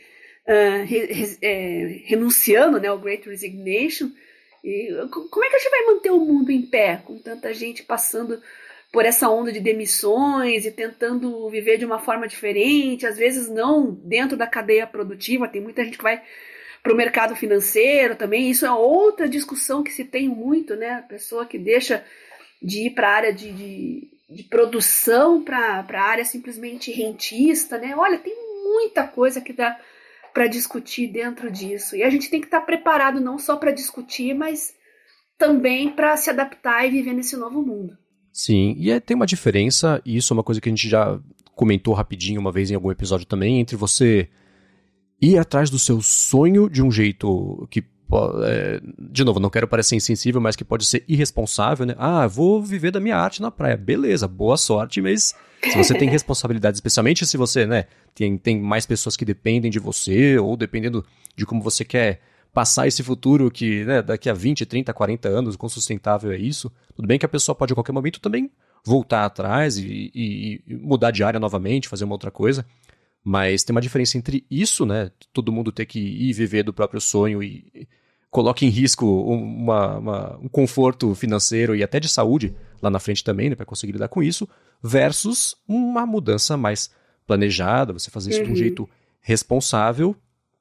uh, re, re, é, renunciando né, ao Great Resignation. E como é que a gente vai manter o mundo em pé, com tanta gente passando por essa onda de demissões e tentando viver de uma forma diferente, às vezes não dentro da cadeia produtiva, tem muita gente que vai para o mercado financeiro também, isso é outra discussão que se tem muito, né? A pessoa que deixa de ir para a área de, de, de produção para a área simplesmente rentista, né? Olha, tem muita coisa que dá para discutir dentro disso. E a gente tem que estar tá preparado não só para discutir, mas também para se adaptar e viver nesse novo mundo. Sim, e é, tem uma diferença, e isso é uma coisa que a gente já comentou rapidinho uma vez em algum episódio também, entre você ir atrás do seu sonho de um jeito que é, de novo, não quero parecer insensível, mas que pode ser irresponsável, né? Ah, vou viver da minha arte na praia. Beleza, boa sorte, mas se você tem responsabilidade, especialmente se você, né, tem, tem mais pessoas que dependem de você, ou dependendo de como você quer passar esse futuro que, né, daqui a 20, 30, 40 anos, quão sustentável é isso. Tudo bem que a pessoa pode a qualquer momento também voltar atrás e, e, e mudar de área novamente, fazer uma outra coisa. Mas tem uma diferença entre isso, né? Todo mundo ter que ir viver do próprio sonho e coloca em risco uma, uma, um conforto financeiro e até de saúde lá na frente também, né? Para conseguir lidar com isso, versus uma mudança mais planejada, você fazer isso uhum. de um uhum. jeito responsável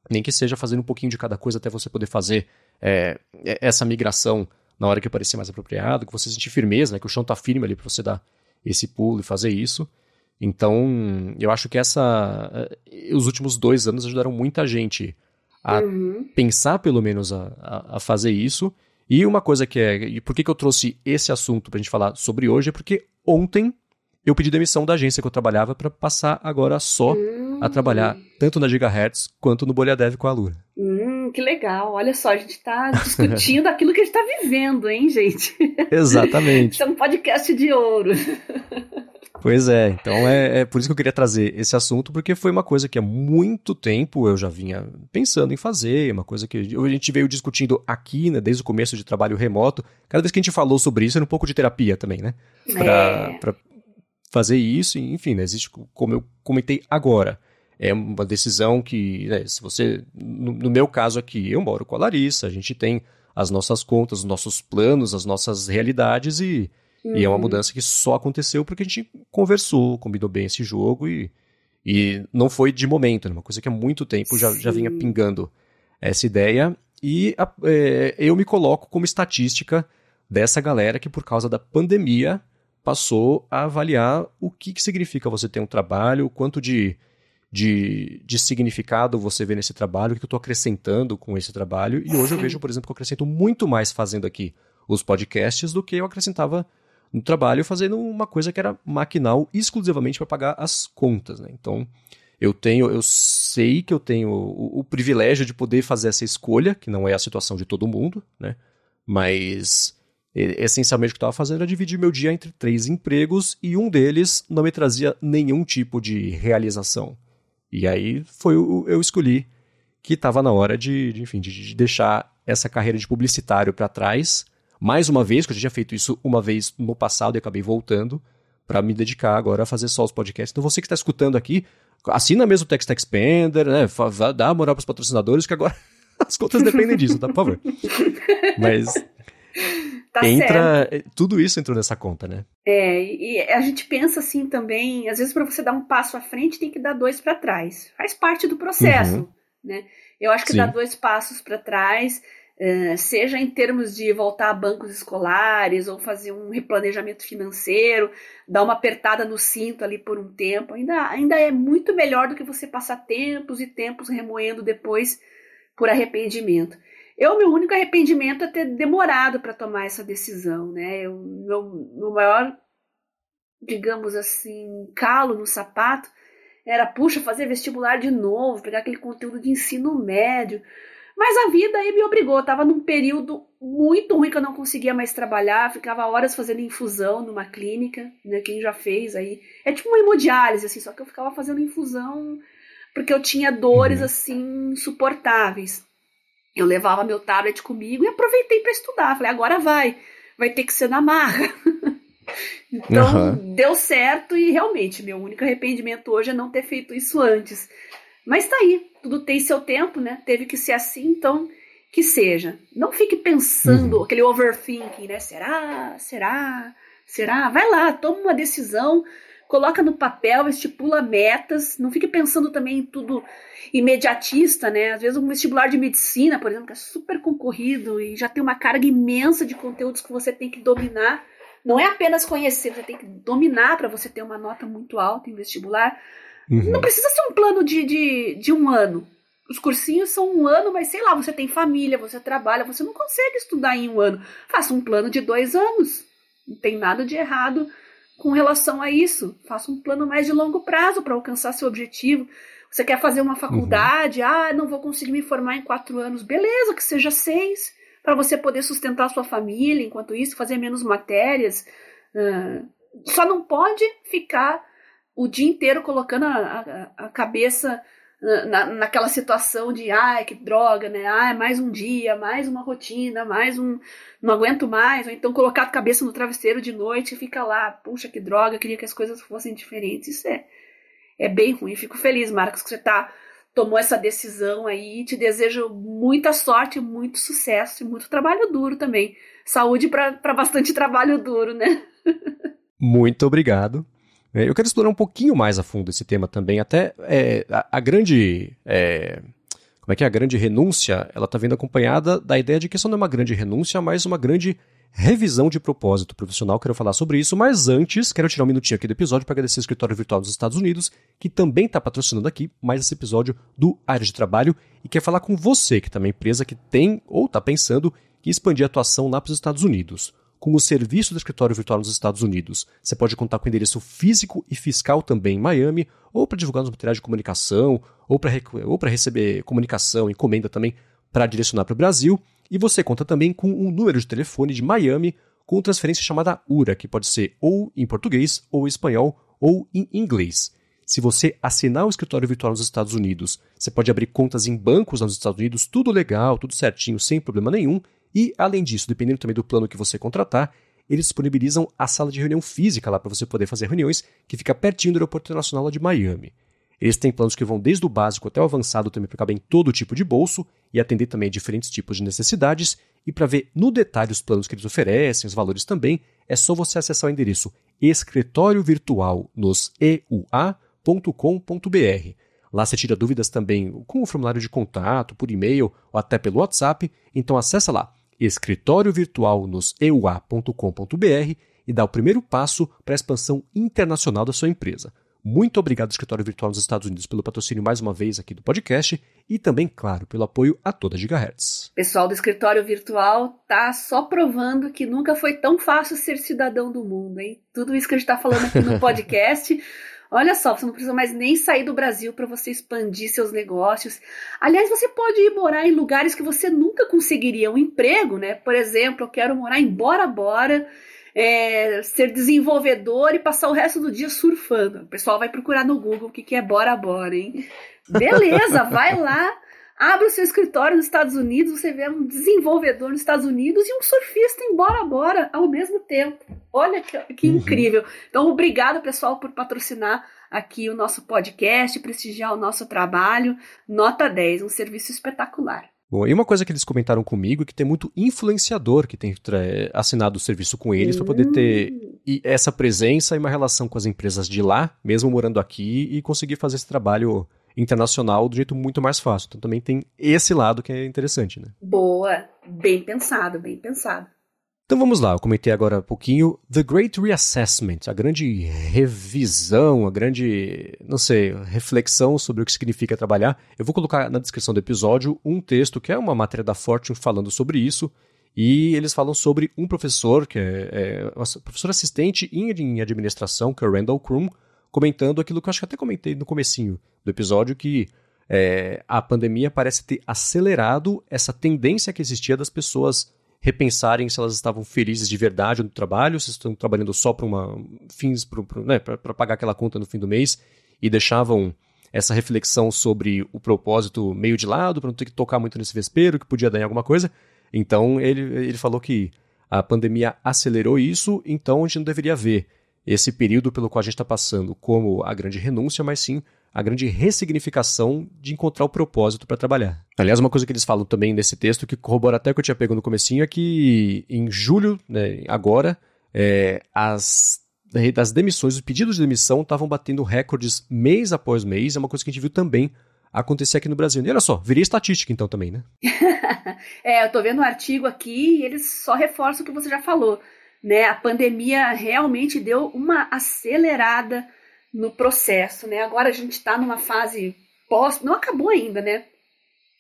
nem que seja fazendo um pouquinho de cada coisa até você poder fazer é, é, essa migração na hora que parecer mais apropriado, que você sentir firmeza, né, que o chão está firme ali para você dar esse pulo e fazer isso. Então, eu acho que essa, é, os últimos dois anos ajudaram muita gente a uhum. pensar, pelo menos, a, a, a, fazer isso. E uma coisa que é. E por que, que eu trouxe esse assunto para a gente falar sobre hoje? É porque ontem eu pedi demissão da agência que eu trabalhava para passar agora só uhum a trabalhar tanto na Gigahertz quanto no Bolhadev com a Lura. Hum, que legal. Olha só, a gente está discutindo aquilo que a gente está vivendo, hein, gente? Exatamente. Isso é um podcast de ouro. Pois é, então é, é, por isso que eu queria trazer esse assunto, porque foi uma coisa que há muito tempo eu já vinha pensando em fazer, uma coisa que a gente veio discutindo aqui, né, desde o começo de trabalho remoto. Cada vez que a gente falou sobre isso, era um pouco de terapia também, né? Para é fazer isso, enfim, né, existe, como eu comentei agora, é uma decisão que, né, se você, no, no, meu caso aqui, eu moro com a Larissa, a gente tem as nossas contas, os nossos planos, as nossas realidades e, uhum. e é uma uhum. mudança que só aconteceu porque a gente conversou, combinou bem esse jogo e, e não foi de momento, né, uma coisa que há muito tempo já, já vinha pingando essa ideia e a, é, eu me coloco como estatística dessa galera que por causa da pandemia passou a avaliar o que, que significa você ter um trabalho, o quanto de, de, de significado você vê nesse trabalho, o que eu estou acrescentando com esse trabalho. E hoje eu vejo, por exemplo, que eu acrescento muito mais fazendo aqui os podcasts do que eu acrescentava no trabalho fazendo uma coisa que era maquinal exclusivamente para pagar as contas. Né? Então, eu tenho, eu sei que eu tenho o, o, privilégio de poder fazer essa escolha, que não é a situação de todo mundo, né? Mas essencialmente o que eu estava fazendo era dividir meu dia entre três empregos e um deles não me trazia nenhum tipo de realização. E aí foi o eu escolhi que estava na hora de, de enfim, de, de, deixar essa carreira de publicitário para trás. Mais uma vez, que eu já tinha feito isso uma vez no passado e acabei voltando para me dedicar agora a fazer só os podcasts. Então você que está escutando aqui, assina mesmo o Text Expander, né? Dá moral para os patrocinadores que agora as contas dependem disso, tá? Por favor. Mas Tá entra certo. tudo isso entrou nessa conta, né? É, e a gente pensa assim também, às vezes para você dar um passo à frente tem que dar dois para trás. Faz parte do processo, uhum. né? Eu acho que Sim. dar dois passos para trás, uh, seja em termos de voltar a bancos escolares ou fazer um replanejamento financeiro, dar uma apertada no cinto ali por um tempo, ainda, ainda é muito melhor do que você passar tempos e tempos remoendo depois por arrependimento. Eu, meu único arrependimento é ter demorado para tomar essa decisão, né? Eu, meu, meu maior, digamos assim, calo no sapato era, puxa, fazer vestibular de novo, pegar aquele conteúdo de ensino médio. Mas a vida aí me obrigou. Eu tava num período muito ruim que eu não conseguia mais trabalhar, ficava horas fazendo infusão numa clínica, né? Quem já fez aí. É tipo uma hemodiálise, assim, só que eu ficava fazendo infusão porque eu tinha dores, uhum. assim, insuportáveis. Eu levava meu tablet comigo e aproveitei para estudar. Falei, agora vai, vai ter que ser na marra. então, uhum. deu certo e realmente, meu único arrependimento hoje é não ter feito isso antes. Mas tá aí, tudo tem seu tempo, né? Teve que ser assim, então que seja. Não fique pensando, uhum. aquele overthinking, né? Será? Será? Será? Vai lá, toma uma decisão, coloca no papel, estipula metas, não fique pensando também em tudo imediatista, né? Às vezes um vestibular de medicina, por exemplo, que é super concorrido e já tem uma carga imensa de conteúdos que você tem que dominar. Não é apenas conhecer, você tem que dominar para você ter uma nota muito alta em vestibular. Uhum. Não precisa ser um plano de, de, de um ano. Os cursinhos são um ano, mas sei lá, você tem família, você trabalha, você não consegue estudar em um ano. Faça um plano de dois anos. Não tem nada de errado com relação a isso. Faça um plano mais de longo prazo para alcançar seu objetivo. Você quer fazer uma faculdade? Uhum. Ah, não vou conseguir me formar em quatro anos. Beleza, que seja seis, para você poder sustentar sua família, enquanto isso, fazer menos matérias. Uh, só não pode ficar o dia inteiro colocando a, a, a cabeça na, naquela situação de ai que droga, né? Ah, mais um dia, mais uma rotina, mais um não aguento mais, ou então colocar a cabeça no travesseiro de noite e fica lá, puxa que droga, queria que as coisas fossem diferentes. Isso é é bem ruim. Fico feliz, Marcos, que você tá tomou essa decisão aí. Te desejo muita sorte, muito sucesso e muito trabalho duro também. Saúde para bastante trabalho duro, né? muito obrigado. É, eu quero explorar um pouquinho mais a fundo esse tema também. Até é, a, a, grande. É, como é que é? A grande renúncia, ela está vindo acompanhada da ideia de que isso não é uma grande renúncia, mas uma grande revisão de propósito profissional. Quero falar sobre isso, mas antes, quero tirar um minutinho aqui do episódio para agradecer o Escritório Virtual dos Estados Unidos, que também está patrocinando aqui mais esse episódio do Área de Trabalho e quer falar com você, que também uma empresa que tem ou está pensando em expandir a atuação lá para os Estados Unidos com o serviço do escritório virtual nos Estados Unidos. Você pode contar com endereço físico e fiscal também em Miami, ou para divulgar os materiais de comunicação, ou para receber comunicação, encomenda também para direcionar para o Brasil. E você conta também com um número de telefone de Miami com transferência chamada URA, que pode ser ou em português, ou em espanhol, ou em inglês. Se você assinar o escritório virtual nos Estados Unidos, você pode abrir contas em bancos nos Estados Unidos, tudo legal, tudo certinho, sem problema nenhum. E, além disso, dependendo também do plano que você contratar, eles disponibilizam a sala de reunião física lá para você poder fazer reuniões, que fica pertinho do Aeroporto Internacional de Miami. Eles têm planos que vão desde o básico até o avançado também para caber em todo tipo de bolso e atender também a diferentes tipos de necessidades. E para ver no detalhe os planos que eles oferecem, os valores também, é só você acessar o endereço escritório virtual nos eua.com.br. Lá você tira dúvidas também com o formulário de contato, por e-mail ou até pelo WhatsApp. Então acessa lá escritório virtual nos eua.com.br e dá o primeiro passo para a expansão internacional da sua empresa. Muito obrigado, Escritório Virtual nos Estados Unidos, pelo patrocínio mais uma vez aqui do podcast e também, claro, pelo apoio a toda Gigahertz. Pessoal do Escritório Virtual tá só provando que nunca foi tão fácil ser cidadão do mundo, hein? Tudo isso que a gente está falando aqui no podcast Olha só, você não precisa mais nem sair do Brasil para você expandir seus negócios. Aliás, você pode ir morar em lugares que você nunca conseguiria um emprego, né? Por exemplo, eu quero morar em Bora Bora, é, ser desenvolvedor e passar o resto do dia surfando. O pessoal vai procurar no Google o que, que é Bora Bora, hein? Beleza, vai lá Abre o seu escritório nos Estados Unidos, você vê um desenvolvedor nos Estados Unidos e um surfista em Bora Bora ao mesmo tempo. Olha que, que uhum. incrível. Então, obrigado, pessoal, por patrocinar aqui o nosso podcast, prestigiar o nosso trabalho. Nota 10, um serviço espetacular. Bom, e uma coisa que eles comentaram comigo é que tem muito influenciador que tem assinado o serviço com eles para poder ter hum. essa presença e uma relação com as empresas de lá, mesmo morando aqui, e conseguir fazer esse trabalho internacional do jeito muito mais fácil. Então também tem esse lado que é interessante, né? Boa, bem pensado, bem pensado. Então vamos lá, eu comentei agora um pouquinho The Great Reassessment, a grande revisão, a grande, não sei, reflexão sobre o que significa trabalhar. Eu vou colocar na descrição do episódio um texto que é uma matéria da Fortune falando sobre isso, e eles falam sobre um professor, que é, é professor assistente em administração, que é o Randall Krum, comentando aquilo que eu acho que até comentei no comecinho do episódio, que é, a pandemia parece ter acelerado essa tendência que existia das pessoas repensarem se elas estavam felizes de verdade no trabalho, se estão trabalhando só para fins para né, pagar aquela conta no fim do mês e deixavam essa reflexão sobre o propósito meio de lado para não ter que tocar muito nesse vespeiro que podia dar em alguma coisa. Então ele, ele falou que a pandemia acelerou isso, então a gente não deveria ver esse período pelo qual a gente está passando como a grande renúncia, mas sim a grande ressignificação de encontrar o propósito para trabalhar. Aliás, uma coisa que eles falam também nesse texto, que corrobora até o que eu tinha pego no comecinho, é que em julho, né, agora, é, as das demissões, os pedidos de demissão estavam batendo recordes mês após mês, é uma coisa que a gente viu também acontecer aqui no Brasil. E olha só, viria estatística então também, né? é, eu tô vendo um artigo aqui e eles só reforçam o que você já falou né? A pandemia realmente deu uma acelerada no processo, né? Agora a gente está numa fase pós, não acabou ainda, né?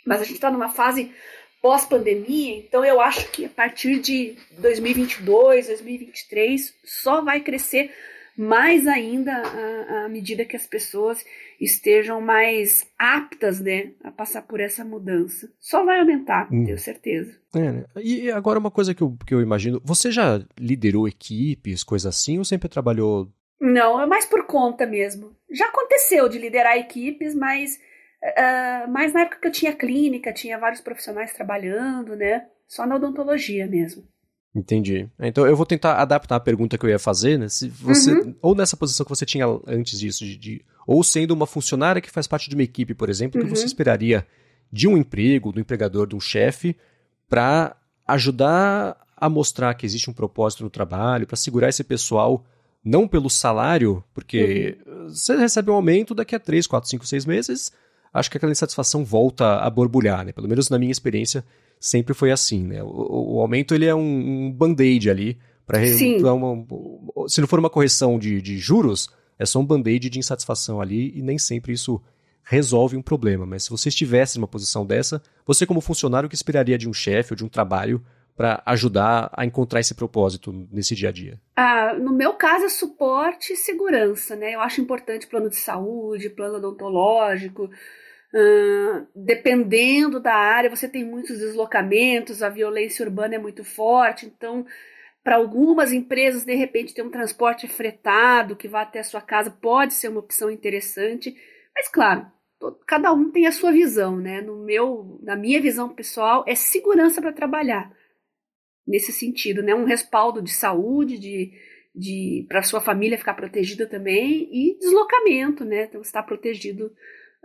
Mas a gente está numa fase pós-pandemia, então eu acho que a partir de 2022, 2023 só vai crescer mais ainda à, à medida que as pessoas estejam mais aptas, né, a passar por essa mudança. Só vai aumentar, hum. tenho certeza. É, né? E agora uma coisa que eu, que eu imagino, você já liderou equipes, coisa assim, ou sempre trabalhou... Não, é mais por conta mesmo. Já aconteceu de liderar equipes, mas uh, mais na época que eu tinha clínica, tinha vários profissionais trabalhando, né? Só na odontologia mesmo. Entendi. Então eu vou tentar adaptar a pergunta que eu ia fazer, né? Se você, uhum. ou nessa posição que você tinha antes disso, de, de, ou sendo uma funcionária que faz parte de uma equipe, por exemplo, uhum. que você uhum. esperaria de um emprego, do empregador, de um chefe, para ajudar a mostrar que existe um propósito no trabalho, para segurar esse pessoal, não pelo salário, porque uhum. você recebe um aumento daqui a 3, 4, 5, 6 meses, acho que aquela insatisfação volta a borbulhar, né? Pelo menos na minha experiência sempre foi assim, né? O, o aumento ele é um, um band-aid ali para se não for uma correção de, de juros, é só um band-aid de insatisfação ali e nem sempre isso resolve um problema. Mas se você estivesse numa posição dessa, você como funcionário, o que esperaria de um chefe ou de um trabalho para ajudar a encontrar esse propósito nesse dia a dia? Ah, no meu caso, é suporte e segurança, né? Eu acho importante plano de saúde, plano odontológico, Uh, dependendo da área, você tem muitos deslocamentos, a violência urbana é muito forte, então, para algumas empresas, de repente, ter um transporte fretado que vá até a sua casa pode ser uma opção interessante, mas, claro, cada um tem a sua visão, né? No meu, na minha visão pessoal, é segurança para trabalhar nesse sentido, né? Um respaldo de saúde, de, de para sua família ficar protegida também e deslocamento, né? Então, estar protegido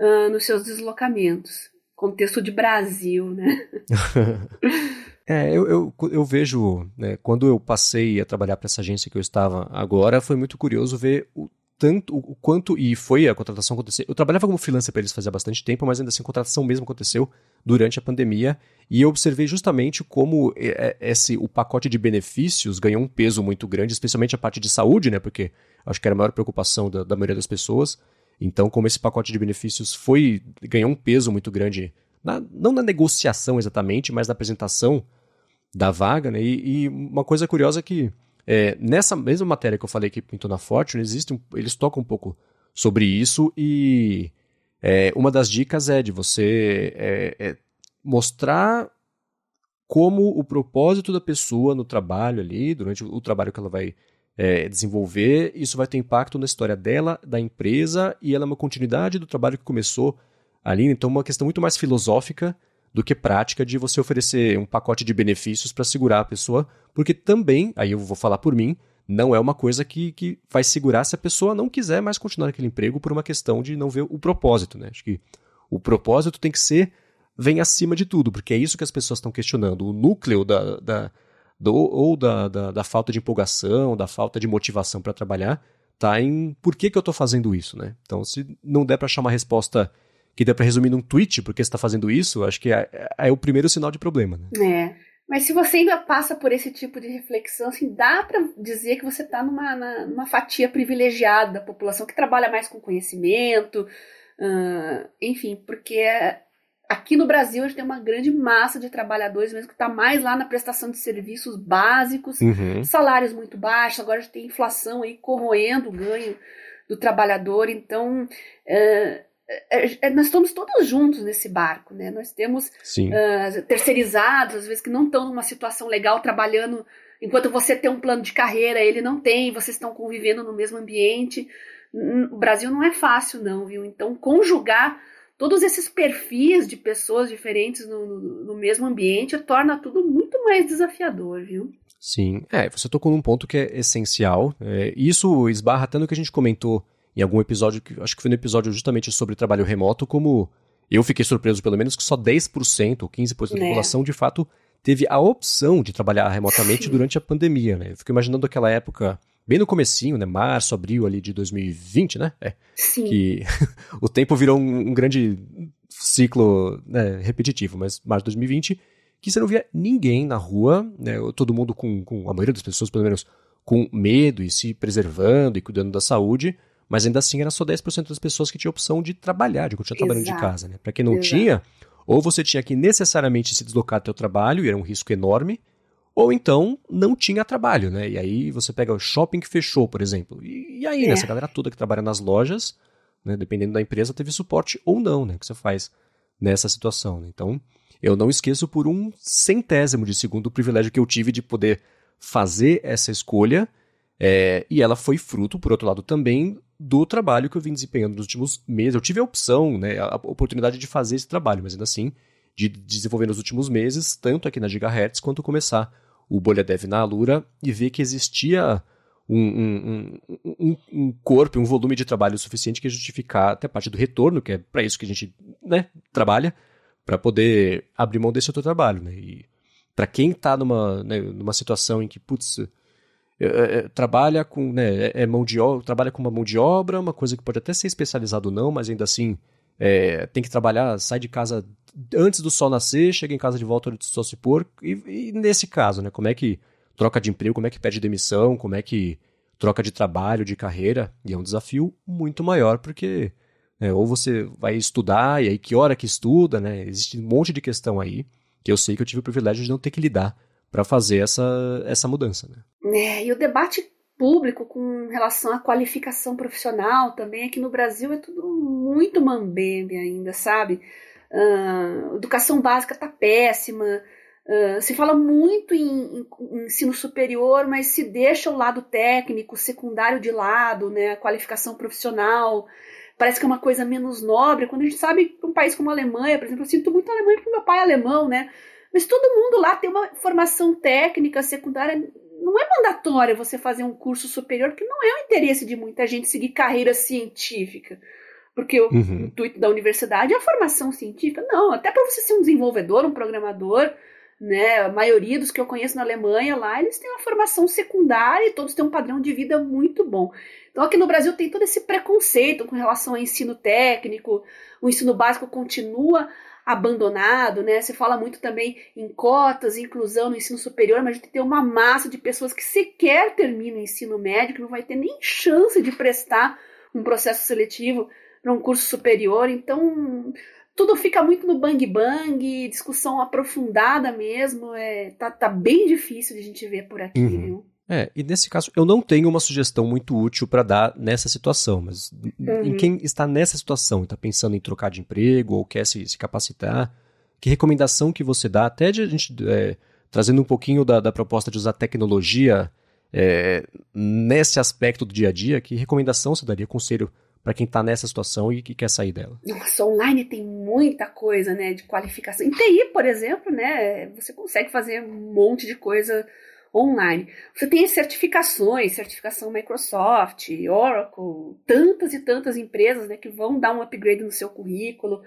uh, nos seus deslocamentos. Contexto de Brasil, né? é, eu, eu, eu vejo, né, quando eu passei a trabalhar para essa agência que eu estava agora, foi muito curioso ver o tanto, o quanto, e foi a contratação acontecer. Eu trabalhava como freelancer para eles fazia bastante tempo, mas ainda assim a contratação mesmo aconteceu durante a pandemia, e eu observei justamente como esse, o pacote de benefícios ganhou um peso muito grande, especialmente a parte de saúde, né, porque acho que era a maior preocupação da, da maioria das pessoas, então, como esse pacote de benefícios foi ganhou um peso muito grande, na, não na negociação exatamente, mas na apresentação da vaga, né? E, e uma coisa curiosa é que é, nessa mesma matéria que eu falei que pintou na Fortune, existe um, eles tocam um pouco sobre isso e é, uma das dicas é de você é, é mostrar como o propósito da pessoa no trabalho ali, durante o trabalho que ela vai é, desenvolver, isso vai ter impacto na história dela, da empresa, e ela é uma continuidade do trabalho que começou ali. Então, uma questão muito mais filosófica do que prática de você oferecer um pacote de benefícios para segurar a pessoa, porque também, aí eu vou falar por mim, não é uma coisa que, que vai segurar se a pessoa não quiser mais continuar naquele emprego por uma questão de não ver o propósito, né? Acho que o propósito tem que ser vem acima de tudo, porque é isso que as pessoas estão questionando. O núcleo da, da do, ou da, da, da, falta de empolgação, da falta de motivação para trabalhar, tá em por que, que eu estou fazendo isso, né? Então, se não der para achar uma resposta que dê para resumir num tweet porque você está fazendo isso, acho que é, é, é, o primeiro sinal de problema, né? É. Mas se você ainda passa por esse tipo de reflexão, assim, dá para dizer que você está numa, numa fatia privilegiada da população que trabalha mais com conhecimento, uh, enfim, porque aqui no Brasil a gente tem uma grande massa de trabalhadores mesmo que está mais lá na prestação de serviços básicos, uhum. salários muito baixos, agora a gente tem inflação aí corroendo o ganho do trabalhador, então uh, é, é, nós estamos todos juntos nesse barco, né? Nós temos uh, terceirizados, às vezes, que não estão numa situação legal trabalhando, enquanto você tem um plano de carreira, ele não tem, vocês estão convivendo no mesmo ambiente. O Brasil não é fácil, não, viu? Então, conjugar todos esses perfis de pessoas diferentes no, no, no mesmo ambiente torna tudo muito mais desafiador, viu? Sim, é, você tocou num ponto que é essencial. É, isso esbarra até no que a gente comentou em algum episódio, que acho que foi no episódio justamente sobre trabalho remoto, como eu fiquei surpreso, pelo menos, que só 10% ou 15% da né. população, de fato, teve a opção de trabalhar remotamente Sim. durante a pandemia, né? Eu fico imaginando aquela época, bem no comecinho, né? Março, abril ali de 2020, né? É, Sim. Que o tempo virou um, um grande ciclo né, repetitivo, mas março de 2020, que você não via ninguém na rua, né? Todo mundo com, com, a maioria das pessoas, pelo menos, com medo e se preservando e cuidando da saúde, mas ainda assim era só 10% das pessoas que tinham opção de trabalhar, de continuar trabalhando de casa, né? Para quem não Exato. tinha, ou você tinha que necessariamente se deslocar até o trabalho, e era um risco enorme, ou então não tinha trabalho, né? E aí você pega o shopping que fechou, por exemplo. E, e aí, é. né? Essa galera toda que trabalha nas lojas, né? Dependendo da empresa, teve suporte ou não, né? Que você faz nessa situação. Né? Então, eu não esqueço por um centésimo de segundo o privilégio que eu tive de poder fazer essa escolha. É, e ela foi fruto, por outro lado, também do trabalho que eu vim desempenhando nos últimos meses. Eu tive a opção, né, a oportunidade de fazer esse trabalho, mas ainda assim, de desenvolver nos últimos meses, tanto aqui na Gigahertz quanto começar o Bolha Dev na Alura e ver que existia um, um, um, um corpo, um volume de trabalho suficiente que justificar até parte do retorno, que é para isso que a gente né, trabalha, para poder abrir mão desse outro trabalho. Né? E para quem está numa, né, numa situação em que, putz, é, é, trabalha com né, é, é mão de trabalha com uma mão de obra, uma coisa que pode até ser especializado ou não, mas ainda assim é, tem que trabalhar, sai de casa antes do sol nascer, chega em casa de volta antes do sol se pôr. E, e, nesse caso, né, como é que troca de emprego, como é que pede demissão, como é que troca de trabalho, de carreira, e é um desafio muito maior, porque né, ou você vai estudar, e aí que hora que estuda, né? Existe um monte de questão aí, que eu sei que eu tive o privilégio de não ter que lidar para fazer essa, essa mudança. Né? É, e o debate público com relação à qualificação profissional também aqui no Brasil é tudo muito mambembe ainda, sabe? Uh, educação básica está péssima. Uh, se fala muito em, em, em, ensino superior, mas se deixa o lado técnico, secundário de lado, né, a qualificação profissional. Parece que é uma coisa menos nobre, quando a gente sabe que um país como a Alemanha, por exemplo, eu sinto muito a Alemanha porque meu pai é alemão, né? Mas todo mundo lá tem uma formação técnica secundária. Não é mandatório você fazer um curso superior, porque não é o interesse de muita gente seguir carreira científica. Porque o uhum. intuito da universidade é a formação científica. Não, até para você ser um desenvolvedor, um programador, né? A maioria dos que eu conheço na Alemanha lá, eles têm uma formação secundária e todos têm um padrão de vida muito bom. Então aqui no Brasil tem todo esse preconceito com relação ao ensino técnico, o ensino básico continua abandonado, né? Se fala muito também em cotas, inclusão no ensino superior, mas a gente tem uma massa de pessoas que sequer terminam o ensino médio, que não vai ter nem chance de prestar um processo seletivo para um curso superior. Então, tudo fica muito no bang bang, discussão aprofundada mesmo, é, tá, tá bem difícil de a gente ver por aqui, uhum. viu? É, e nesse caso eu não tenho uma sugestão muito útil para dar nessa situação, mas uhum. em quem está nessa situação e está pensando em trocar de emprego ou quer se, se, capacitar, que recomendação que você dá, até de a gente é, trazendo um pouquinho da, da, proposta de usar tecnologia é, nesse aspecto do dia a dia, que recomendação você daria, conselho para quem está nessa situação e que quer sair dela? Nossa, online tem muita coisa, né, de qualificação. Em TI, por exemplo, né, você consegue fazer um monte de coisa online. Você tem certificações, certificação Microsoft, Oracle, tantas e tantas empresas, né, que vão dar um upgrade no seu currículo.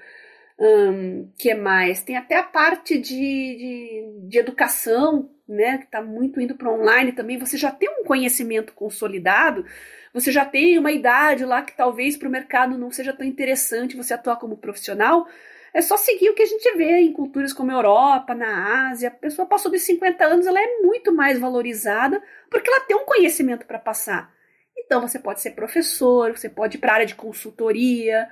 Um, que mais? Tem até a parte de, de, de educação, né, que está muito indo para online também. Você já tem um conhecimento consolidado você já tem uma idade lá que talvez para o mercado não seja tão interessante você atuar como profissional, é só seguir o que a gente vê em culturas como a Europa, na Ásia. A pessoa passou dos 50 anos, ela é muito mais valorizada porque ela tem um conhecimento para passar. Então você pode ser professor, você pode ir para a área de consultoria,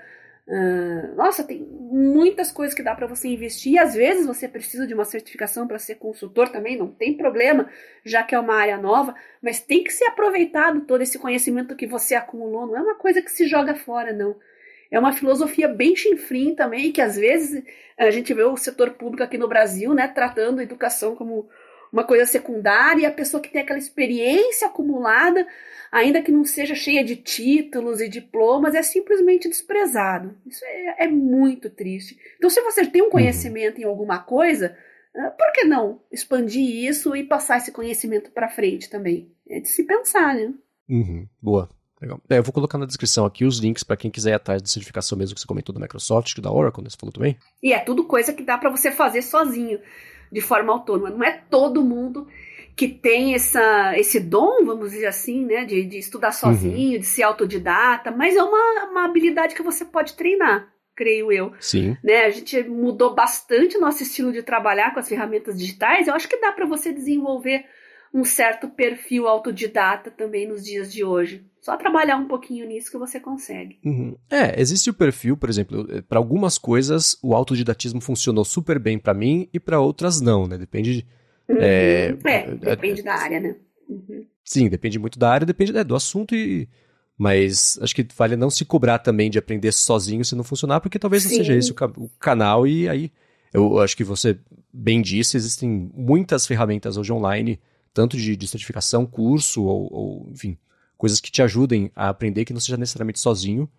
Uh, nossa, tem muitas coisas que dá para você investir. E às vezes você precisa de uma certificação para ser consultor também, não tem problema, já que é uma área nova, mas tem que ser aproveitado todo esse conhecimento que você acumulou. Não é uma coisa que se joga fora, não. É uma filosofia bem chinfrim também, que às vezes a gente vê o setor público aqui no Brasil, né, tratando a educação como uma coisa secundária, e a pessoa que tem aquela experiência acumulada ainda que não seja cheia de títulos e diplomas, é simplesmente desprezado. Isso é, é muito triste. Então, se você tem um uhum. conhecimento em alguma coisa, ah, por que não expandir isso e passar esse conhecimento para frente também? É de se pensar, né? Uhum. Boa. Legal. É, eu vou colocar na descrição aqui os links para quem quiser ir atrás da certificação mesmo que você comentou da Microsoft, que da Oracle, né? Você falou também? E é tudo coisa que dá para você fazer sozinho, de forma autônoma. Não é todo mundo que tem essa, esse dom, vamos dizer assim, né, de, de estudar sozinho, uhum. de ser autodidata, mas é uma, uma habilidade que você pode treinar, creio eu. Sim. Né, a gente mudou bastante o nosso estilo de trabalhar com as ferramentas digitais, eu acho que dá para você desenvolver um certo perfil autodidata também nos dias de hoje. Só trabalhar um pouquinho nisso que você consegue. Uhum. É, existe o perfil, por exemplo, para algumas coisas o autodidatismo funcionou super bem para mim e para outras não, né? Depende de Uhum. É, é, depende é, da área, né? Uhum. Sim, depende muito da área, depende é, do assunto e. Mas acho que vale não se cobrar também de aprender sozinho se não funcionar, porque talvez Sim. não seja esse o, o canal e aí eu acho que você bem disse, existem muitas ferramentas hoje online, tanto de, de certificação, curso ou, ou, enfim, coisas que te ajudem a aprender que não seja necessariamente sozinho.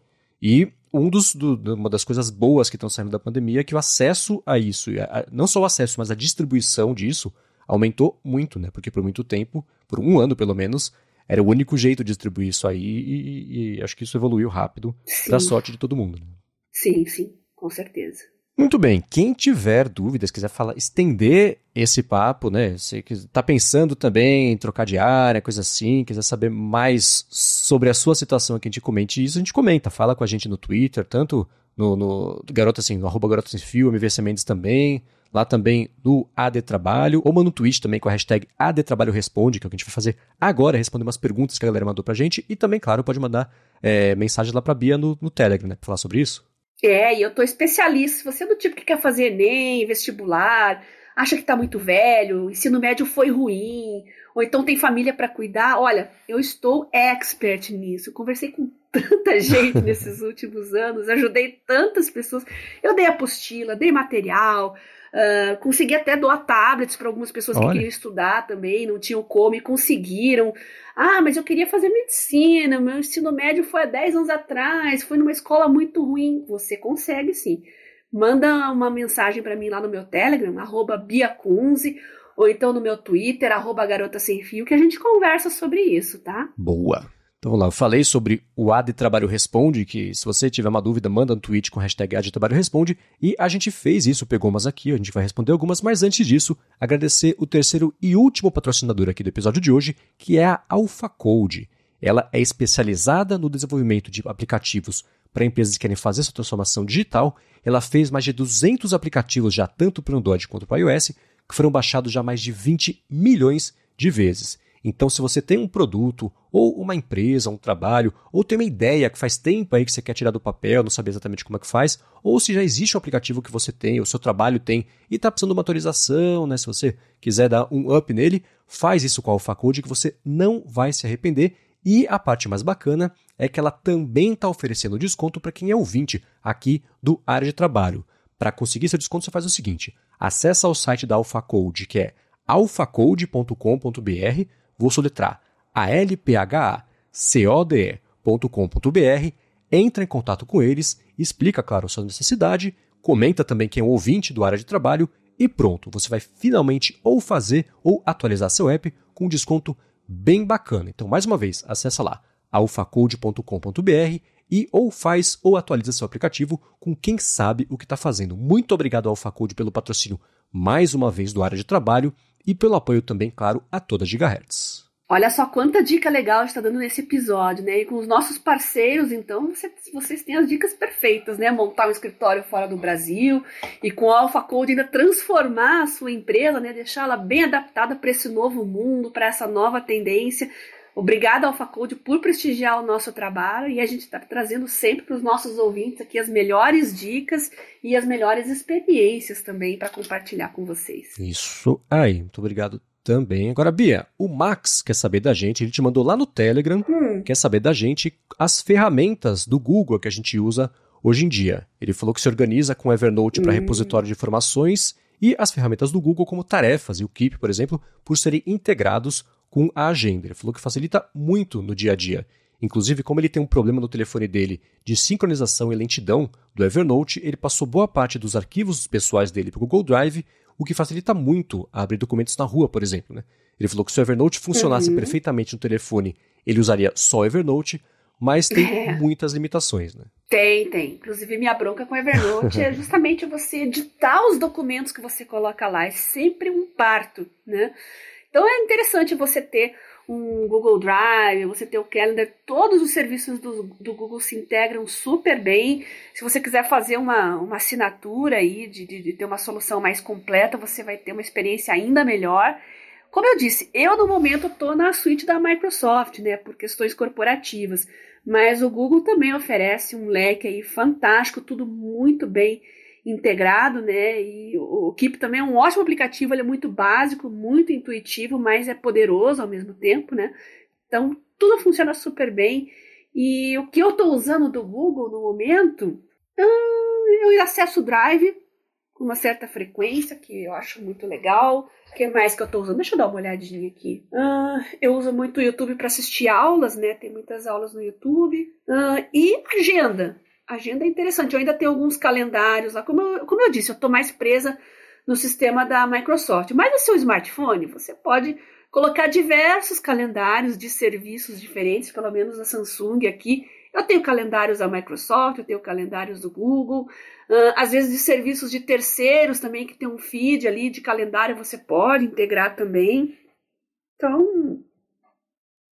E um dos, do, uma das coisas boas que estão saindo da pandemia é que o acesso a isso, a, não só o acesso, mas a distribuição disso, aumentou muito, né? Porque por muito tempo, por um ano pelo menos, era o único jeito de distribuir isso aí e, e acho que isso evoluiu rápido para sorte de todo mundo. Né? Sim, sim, com certeza. Muito bem, quem tiver dúvidas, quiser falar, estender esse papo, né? Você está pensando também em trocar de área, coisa assim, quiser saber mais sobre a sua situação aqui, a gente comente isso, a gente comenta, fala com a gente no Twitter, tanto no, no Garota Assim, no arroba Garota Sem Fio, MVC Mendes também, lá também no AD Trabalho, ou manda um tweet também com a hashtag AD Trabalho Responde, que é o que a gente vai fazer agora, responder umas perguntas que a galera mandou pra gente, e também, claro, pode mandar é, mensagem lá pra Bia no, no Telegram, né, pra falar sobre isso. É, e eu tô especialista, se você é do tipo que quer fazer Enem, vestibular, acha que tá muito velho, ensino médio foi ruim, ou então tem família para cuidar, olha, eu estou expert nisso, eu conversei com tanta gente nesses últimos anos, ajudei tantas pessoas. Eu dei apostila, dei material, Uh, consegui até doar tablets para algumas pessoas Olha. que queriam estudar também, não tinham como e conseguiram. Ah, mas eu queria fazer medicina, meu ensino médio foi há 10 anos atrás, foi numa escola muito ruim. Você consegue sim. Manda uma mensagem para mim lá no meu Telegram, arroba biacunze, ou então no meu Twitter, arroba garota sem fio, que a gente conversa sobre isso, tá? Boa! Então vamos lá, eu falei sobre o AD Trabalho Responde, que se você tiver uma dúvida, manda um tweet com hashtag AD Trabalho Responde, e a gente fez isso, pegou umas aqui, a gente vai responder algumas, mas antes disso, agradecer o terceiro e último patrocinador aqui do episódio de hoje, que é a AlphaCode. Ela é especializada no desenvolvimento de aplicativos para empresas que querem fazer sua transformação digital. Ela fez mais de 200 aplicativos já tanto para o Android quanto para o iOS, que foram baixados já mais de 20 milhões de vezes. Então, se você tem um produto, ou uma empresa, um trabalho, ou tem uma ideia que faz tempo aí que você quer tirar do papel, não sabe exatamente como é que faz, ou se já existe um aplicativo que você tem, o seu trabalho tem, e está precisando de uma atualização, né? Se você quiser dar um up nele, faz isso com a AlphaCode que você não vai se arrepender. E a parte mais bacana é que ela também está oferecendo desconto para quem é ouvinte aqui do área de trabalho. Para conseguir seu desconto, você faz o seguinte: acessa o site da AlphaCode, que é alphacode.com.br Vou soletrar alphacode.com.br, entra em contato com eles, explica, claro, sua necessidade, comenta também quem é um ouvinte do área de trabalho e pronto, você vai finalmente ou fazer ou atualizar seu app com um desconto bem bacana. Então, mais uma vez, acessa lá alphacode.com.br e ou faz ou atualiza seu aplicativo com quem sabe o que está fazendo. Muito obrigado ao AlphaCode pelo patrocínio mais uma vez do área de trabalho e pelo apoio também, claro, a toda Gigahertz. Olha só quanta dica legal está dando nesse episódio, né? E com os nossos parceiros, então, vocês têm as dicas perfeitas, né? Montar um escritório fora do Brasil e com o Alpha Code ainda transformar a sua empresa, né? Deixá-la bem adaptada para esse novo mundo, para essa nova tendência. Obrigada, AlphaCode, por prestigiar o nosso trabalho e a gente está trazendo sempre para os nossos ouvintes aqui as melhores dicas e as melhores experiências também para compartilhar com vocês. Isso aí, muito obrigado também. Agora, Bia, o Max quer saber da gente, ele te mandou lá no Telegram, hum. quer saber da gente as ferramentas do Google que a gente usa hoje em dia. Ele falou que se organiza com Evernote hum. para repositório de informações e as ferramentas do Google como tarefas e o Keep, por exemplo, por serem integrados com a agenda. Ele falou que facilita muito no dia a dia. Inclusive, como ele tem um problema no telefone dele de sincronização e lentidão do Evernote, ele passou boa parte dos arquivos pessoais dele para o Google Drive, o que facilita muito abrir documentos na rua, por exemplo. Né? Ele falou que se o Evernote funcionasse uhum. perfeitamente no telefone, ele usaria só Evernote, mas tem é. muitas limitações, né? Tem, tem. Inclusive, minha bronca com Evernote é justamente você editar os documentos que você coloca lá. É sempre um parto, né? Então é interessante você ter um Google Drive, você ter o Calendar, todos os serviços do, do Google se integram super bem. Se você quiser fazer uma, uma assinatura aí, de, de, de ter uma solução mais completa, você vai ter uma experiência ainda melhor. Como eu disse, eu no momento estou na suíte da Microsoft, né, por questões corporativas, mas o Google também oferece um leque aí fantástico, tudo muito bem integrado, né? E o Keep também é um ótimo aplicativo, ele é muito básico, muito intuitivo, mas é poderoso ao mesmo tempo, né? Então, tudo funciona super bem. E o que eu estou usando do Google no momento, hum, eu acesso o Drive com uma certa frequência, que eu acho muito legal. O que mais que eu estou usando? Deixa eu dar uma olhadinha aqui. Uh, eu uso muito o YouTube para assistir aulas, né? Tem muitas aulas no YouTube. Uh, e agenda agenda é interessante. Eu ainda tenho alguns calendários lá. Como eu, como eu disse, eu estou mais presa no sistema da Microsoft. Mas no seu smartphone, você pode colocar diversos calendários de serviços diferentes, pelo menos a Samsung aqui. Eu tenho calendários da Microsoft, eu tenho calendários do Google, uh, às vezes de serviços de terceiros também, que tem um feed ali de calendário, você pode integrar também. Então,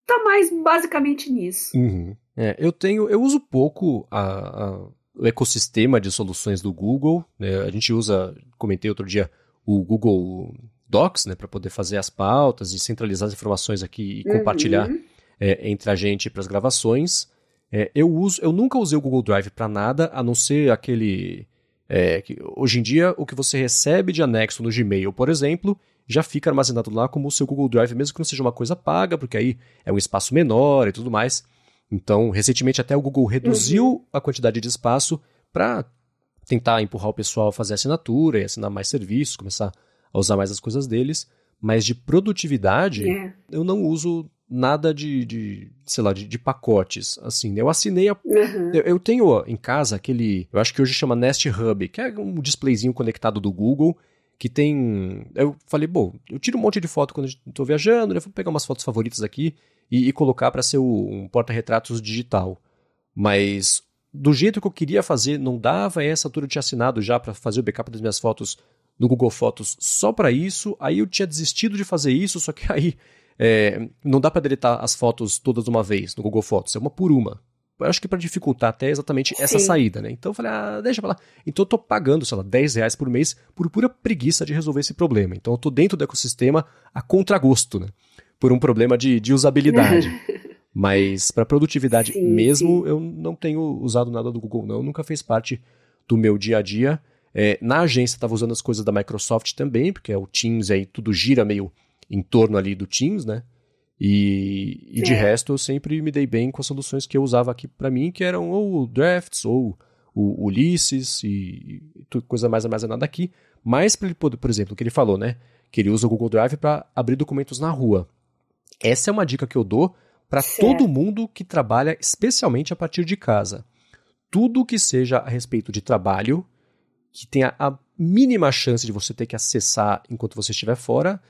tá mais basicamente nisso. Uhum. É, eu tenho, eu uso pouco a, a, o ecossistema de soluções do Google. Né? A gente usa, comentei outro dia, o Google Docs, né, para poder fazer as pautas e centralizar as informações aqui e uhum. compartilhar é, entre a gente para as gravações. É, eu uso, eu nunca usei o Google Drive para nada, a não ser aquele é, que, hoje em dia, o que você recebe de anexo no Gmail, por exemplo, já fica armazenado lá como o seu Google Drive, mesmo que não seja uma coisa paga, porque aí é um espaço menor e tudo mais. Então, recentemente até o Google reduziu uhum. a quantidade de espaço para tentar empurrar o pessoal a fazer assinatura e assinar mais serviços, começar a usar mais as coisas deles. Mas de produtividade, yeah. É. eu não uso nada de, de sei lá, de, de, pacotes. Assim, eu assinei a, uhum. eu, eu, tenho em casa aquele, eu acho que hoje chama Nest Hub, que é um displayzinho conectado do Google, que tem. Eu falei, bom, eu tiro um monte de foto quando estou viajando, né? Vou pegar umas fotos favoritas aqui e, e colocar para ser o, um porta-retratos digital. Mas do jeito que eu queria fazer, não dava essa altura eu tinha assinado já para fazer o backup das minhas fotos no Google Fotos só para isso. Aí eu tinha desistido de fazer isso, só que aí é, não dá para deletar as fotos todas de uma vez no Google Fotos, é uma por uma. Eu acho que para dificultar até exatamente essa Sim. saída, né? Então eu falei, ah, deixa pra lá. Então eu tô pagando, sei lá, 10 reais por mês por pura preguiça de resolver esse problema. Então eu tô dentro do ecossistema a contragosto, né? por um problema de, de usabilidade. Mas para produtividade Sim, mesmo, sim. eu não tenho usado nada do Google, não. Nunca fez parte do meu dia a dia. É, na agência estava usando as coisas da Microsoft também, porque é o Teams aí tudo gira meio em torno ali do Teams, né? E, e de É. resto eu sempre me dei bem com as soluções que eu usava aqui para mim, que eram ou o Drafts ou o Ulysses e, e coisa mais armazenada aqui. Mas para ele poder, por exemplo, o que ele falou, né? Que ele usa o Google Drive para abrir documentos na rua. Essa é uma dica que eu dou para todo mundo que trabalha especialmente a partir de casa. Tudo que seja a respeito de trabalho, que tenha a mínima chance de você ter que acessar enquanto você estiver fora,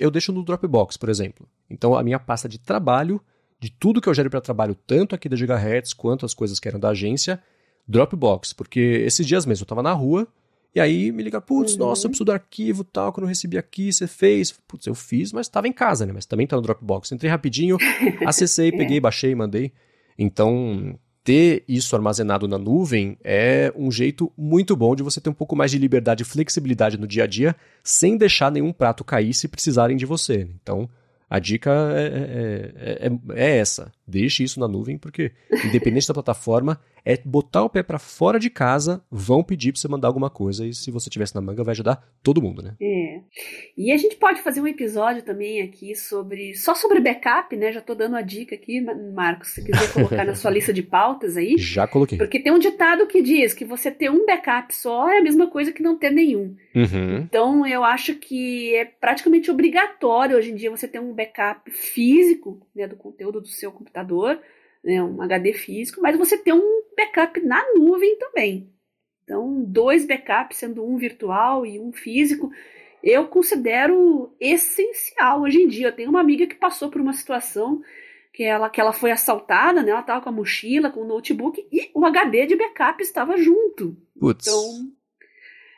eu deixo no Dropbox, por exemplo. Então, a minha pasta de trabalho, de tudo que eu gero para trabalho, tanto aqui da Gigahertz quanto as coisas que eram da agência, Dropbox. Porque esses dias mesmo eu estava na rua e aí me liga, putz, Uhum. nossa, eu preciso do arquivo tal, que eu não recebi aqui, você fez. Putz, eu fiz, mas estava em casa, né? Mas também tá no Dropbox. Entrei rapidinho, acessei, peguei, baixei, mandei. Então, ter isso armazenado na nuvem é um jeito muito bom de você ter um pouco mais de liberdade e flexibilidade no dia a dia, sem deixar nenhum prato cair se precisarem de você. Então, a dica é, é- é- é essa. Deixe isso na nuvem, porque, independente da plataforma, é botar o pé para fora de casa, vão pedir para você mandar alguma coisa, e se você tivesse na manga, vai ajudar todo mundo, né? É. E a gente pode fazer um episódio também aqui sobre. Só sobre backup, né? Já tô dando a dica aqui, Ma- Marcos, se quiser colocar na sua lista de pautas aí. Já coloquei. Porque tem um ditado que diz que você ter um backup só é a mesma coisa que não ter nenhum. Uhum. Então eu acho que é praticamente obrigatório hoje em dia você ter um backup físico né, do conteúdo do seu computador, né, um HD físico, mas você ter um backup na nuvem também. Então, dois backups, sendo um virtual e um físico, eu considero essencial hoje em dia. Eu tenho uma amiga que passou por uma situação que ela, que ela foi assaltada, né? Ela estava com a mochila, com o notebook e o HD de backup estava junto. Putz. Então,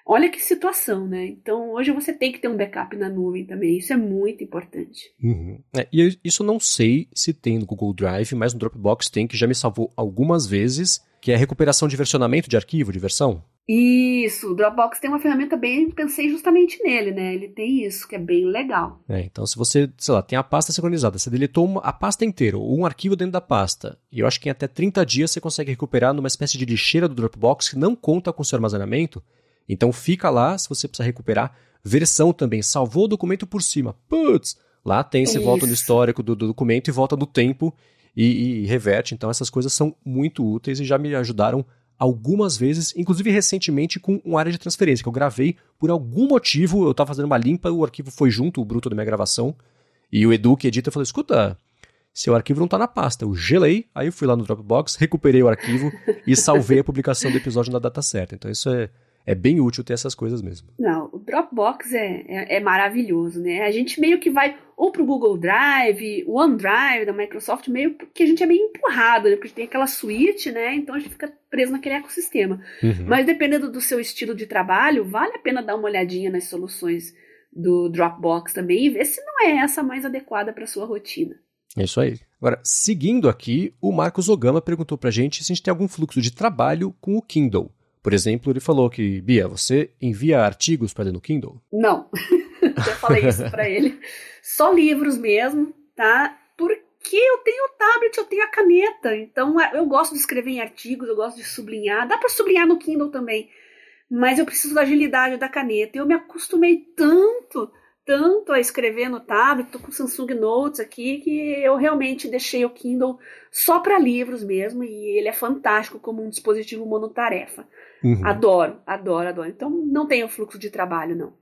olha que situação, né? Então, hoje você tem que ter um backup na nuvem também. Isso é muito importante. Uhum. É, e eu- isso eu não sei se tem no Google Drive, mas no Dropbox tem, que já me salvou algumas vezes, que é a recuperação de versionamento de arquivo, de versão. Isso, o Dropbox tem uma ferramenta bem, pensei justamente nele, né? Ele tem isso, que é bem legal. É, então, se você, sei lá, tem a pasta sincronizada, você deletou uma- a pasta inteira, ou um arquivo dentro da pasta, e eu acho que em até 30 dias você consegue recuperar numa espécie de lixeira do Dropbox que não conta com seu armazenamento. Então, fica lá, se você precisar recuperar. Versão também, salvou o documento por cima. Putz! Lá tem, você volta no Isso. histórico do, do documento e volta no tempo e, e reverte. Então, essas coisas são muito úteis e já me ajudaram algumas vezes, inclusive recentemente com uma área de transferência, que eu gravei por algum motivo, eu estava fazendo uma limpa, o arquivo foi junto, o bruto da minha gravação, e o Edu que edita falou, escuta, seu arquivo não tá na pasta. Eu gelei, aí eu fui lá no Dropbox, recuperei o arquivo e salvei a publicação do episódio na data certa. Então isso é, é bem útil ter essas coisas mesmo. Não, o Dropbox é, é, é maravilhoso, né? A gente meio que vai ou pro Google Drive, o OneDrive da Microsoft, meio que a gente é meio empurrado, né? Porque tem aquela suíte, né? Então a gente fica preso naquele ecossistema. Uhum. Mas dependendo do seu estilo de trabalho, vale a pena dar uma olhadinha nas soluções do Dropbox também e ver se não é essa a mais adequada para sua rotina. É isso aí. Agora, seguindo aqui, o Marcos Ogama perguntou pra gente se a gente tem algum fluxo de trabalho com o Kindle. Por exemplo, ele falou que, Bia, você envia artigos para ler no Kindle? Não, já falei isso para ele. Só livros mesmo, tá? Porque eu tenho o tablet, eu tenho a caneta, então é, eu gosto de escrever em artigos, eu gosto de sublinhar. Dá para sublinhar no Kindle também, mas eu preciso da agilidade da caneta. Eu me acostumei tanto, tanto a escrever no tablet, tô com o Samsung Notes aqui, que eu realmente deixei o Kindle só para livros mesmo, e ele é fantástico como um dispositivo monotarefa. Uhum. Adoro, adoro, adoro. Então não tenho fluxo de trabalho, não.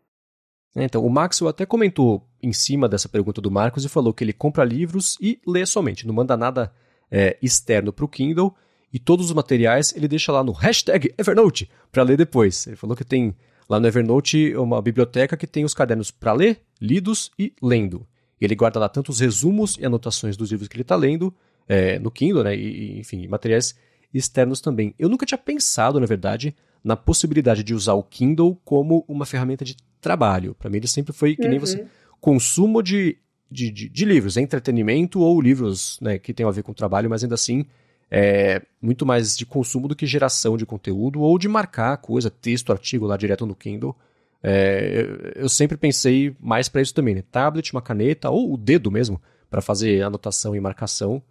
É, Então, o Maxwell até comentou em cima dessa pergunta do Marcos e falou que ele compra livros e lê somente, não manda nada é, externo para o Kindle e todos os materiais ele deixa lá no hashtag Evernote para ler depois. Ele falou que tem lá no Evernote uma biblioteca que tem os cadernos para ler, lidos e lendo. Ele guarda lá tanto os resumos e anotações dos livros que ele está lendo é, no Kindle, né? E, enfim, materiais externos também. Eu nunca tinha pensado, na verdade, na possibilidade de usar o Kindle como uma ferramenta de trabalho. Para mim, ele sempre foi que nem Uhum. você consumo de, de, de, de livros, entretenimento ou livros né, que tenham a ver com trabalho, mas ainda assim é muito mais de consumo do que geração de conteúdo ou de marcar coisa, texto, artigo lá direto no Kindle. É, eu sempre pensei mais para isso também, né? Tablet, uma caneta ou o dedo mesmo para fazer anotação e marcação.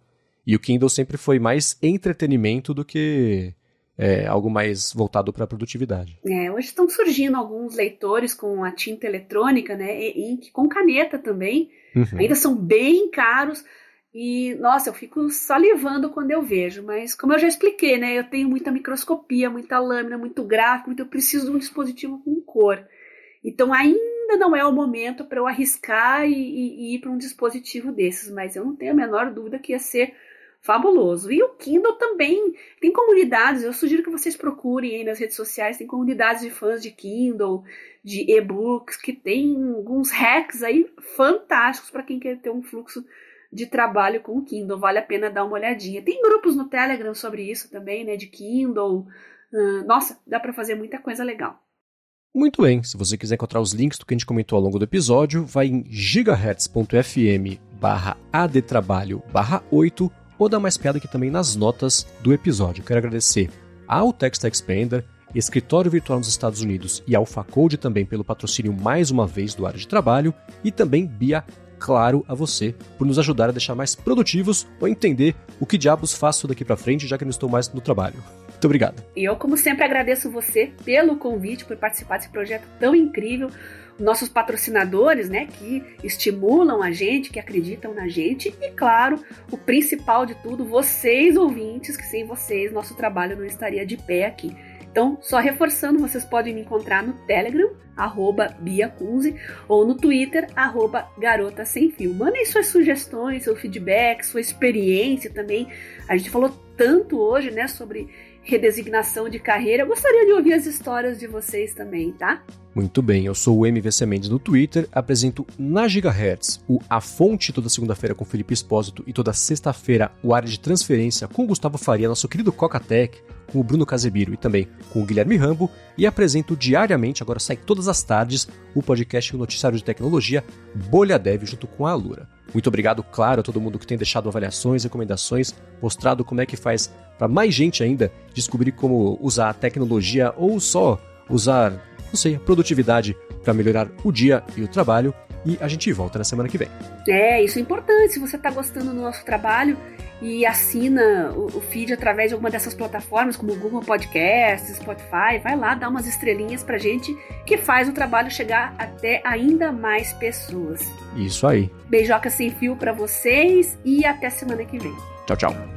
E o Kindle sempre foi mais entretenimento do que é, algo mais voltado para a produtividade. É, hoje estão surgindo alguns leitores com a tinta eletrônica, né, e ink, com caneta também. Uhum. Ainda são bem caros. E, nossa, eu fico salivando quando eu vejo, mas como eu já expliquei, né, eu tenho muita microscopia, muita lâmina, muito gráfico, então eu preciso de um dispositivo com cor. Então ainda não é o momento para eu arriscar e, e, e ir para um dispositivo desses, mas eu não tenho a menor dúvida que ia ser fabuloso. E o Kindle também tem comunidades, eu sugiro que vocês procurem aí nas redes sociais, tem comunidades de fãs de Kindle, de e-books, que tem alguns hacks aí fantásticos para quem quer ter um fluxo de trabalho com o Kindle, vale a pena dar uma olhadinha. Tem grupos no Telegram sobre isso também, né, de Kindle. Uh, nossa, dá para fazer muita coisa legal. Muito bem, se você quiser encontrar os links do que a gente comentou ao longo do episódio, vai em gigahertz.fm barra adtrabalho barra 8 ou dá mais piada aqui também nas notas do episódio. Quero agradecer ao Text Expander, Escritório Virtual nos Estados Unidos e ao Facode também pelo patrocínio mais uma vez do área de trabalho e também Bia, claro, a você por nos ajudar a deixar mais produtivos ou entender o que diabos faço daqui para frente já que não estou mais no trabalho. Muito obrigado. E eu, como sempre, agradeço você pelo convite, por participar desse projeto tão incrível nossos patrocinadores, né, que estimulam a gente, que acreditam na gente, e claro, o principal de tudo, vocês ouvintes, que sem vocês nosso trabalho não estaria de pé aqui. Então, só reforçando, vocês podem me encontrar no Telegram, arroba ou no Twitter, arroba Garota Sem Fio. Mandem suas sugestões, seu feedback, sua experiência também. A gente falou tanto hoje, né, sobre redesignação de carreira. Eu gostaria de ouvir as histórias de vocês também, tá? Muito bem, eu sou o MVC Mendes no Twitter, apresento na Gigahertz o A Fonte toda segunda-feira com Felipe Espósito e toda sexta-feira o Área de Transferência com Gustavo Faria, nosso querido Coca-Tech, com o Bruno Casebiro e também com o Guilherme Rambo e apresento diariamente, agora sai todas as tardes, o podcast o Noticiário de Tecnologia Bolha Dev junto com a Alura. Muito obrigado, claro, a todo mundo que tem deixado avaliações, recomendações, mostrado como é que faz para mais gente ainda descobrir como usar a tecnologia ou só usar, não sei, a produtividade para melhorar o dia e o trabalho. E a gente volta na semana que vem. É, isso é importante. Se você está gostando do nosso trabalho e assina o, o, feed através de alguma dessas plataformas, como Google Podcasts, Spotify, vai lá, dá umas estrelinhas pra gente, que faz o trabalho chegar até ainda mais pessoas. Isso aí. Beijoca sem fio para vocês e até semana que vem. Tchau, tchau.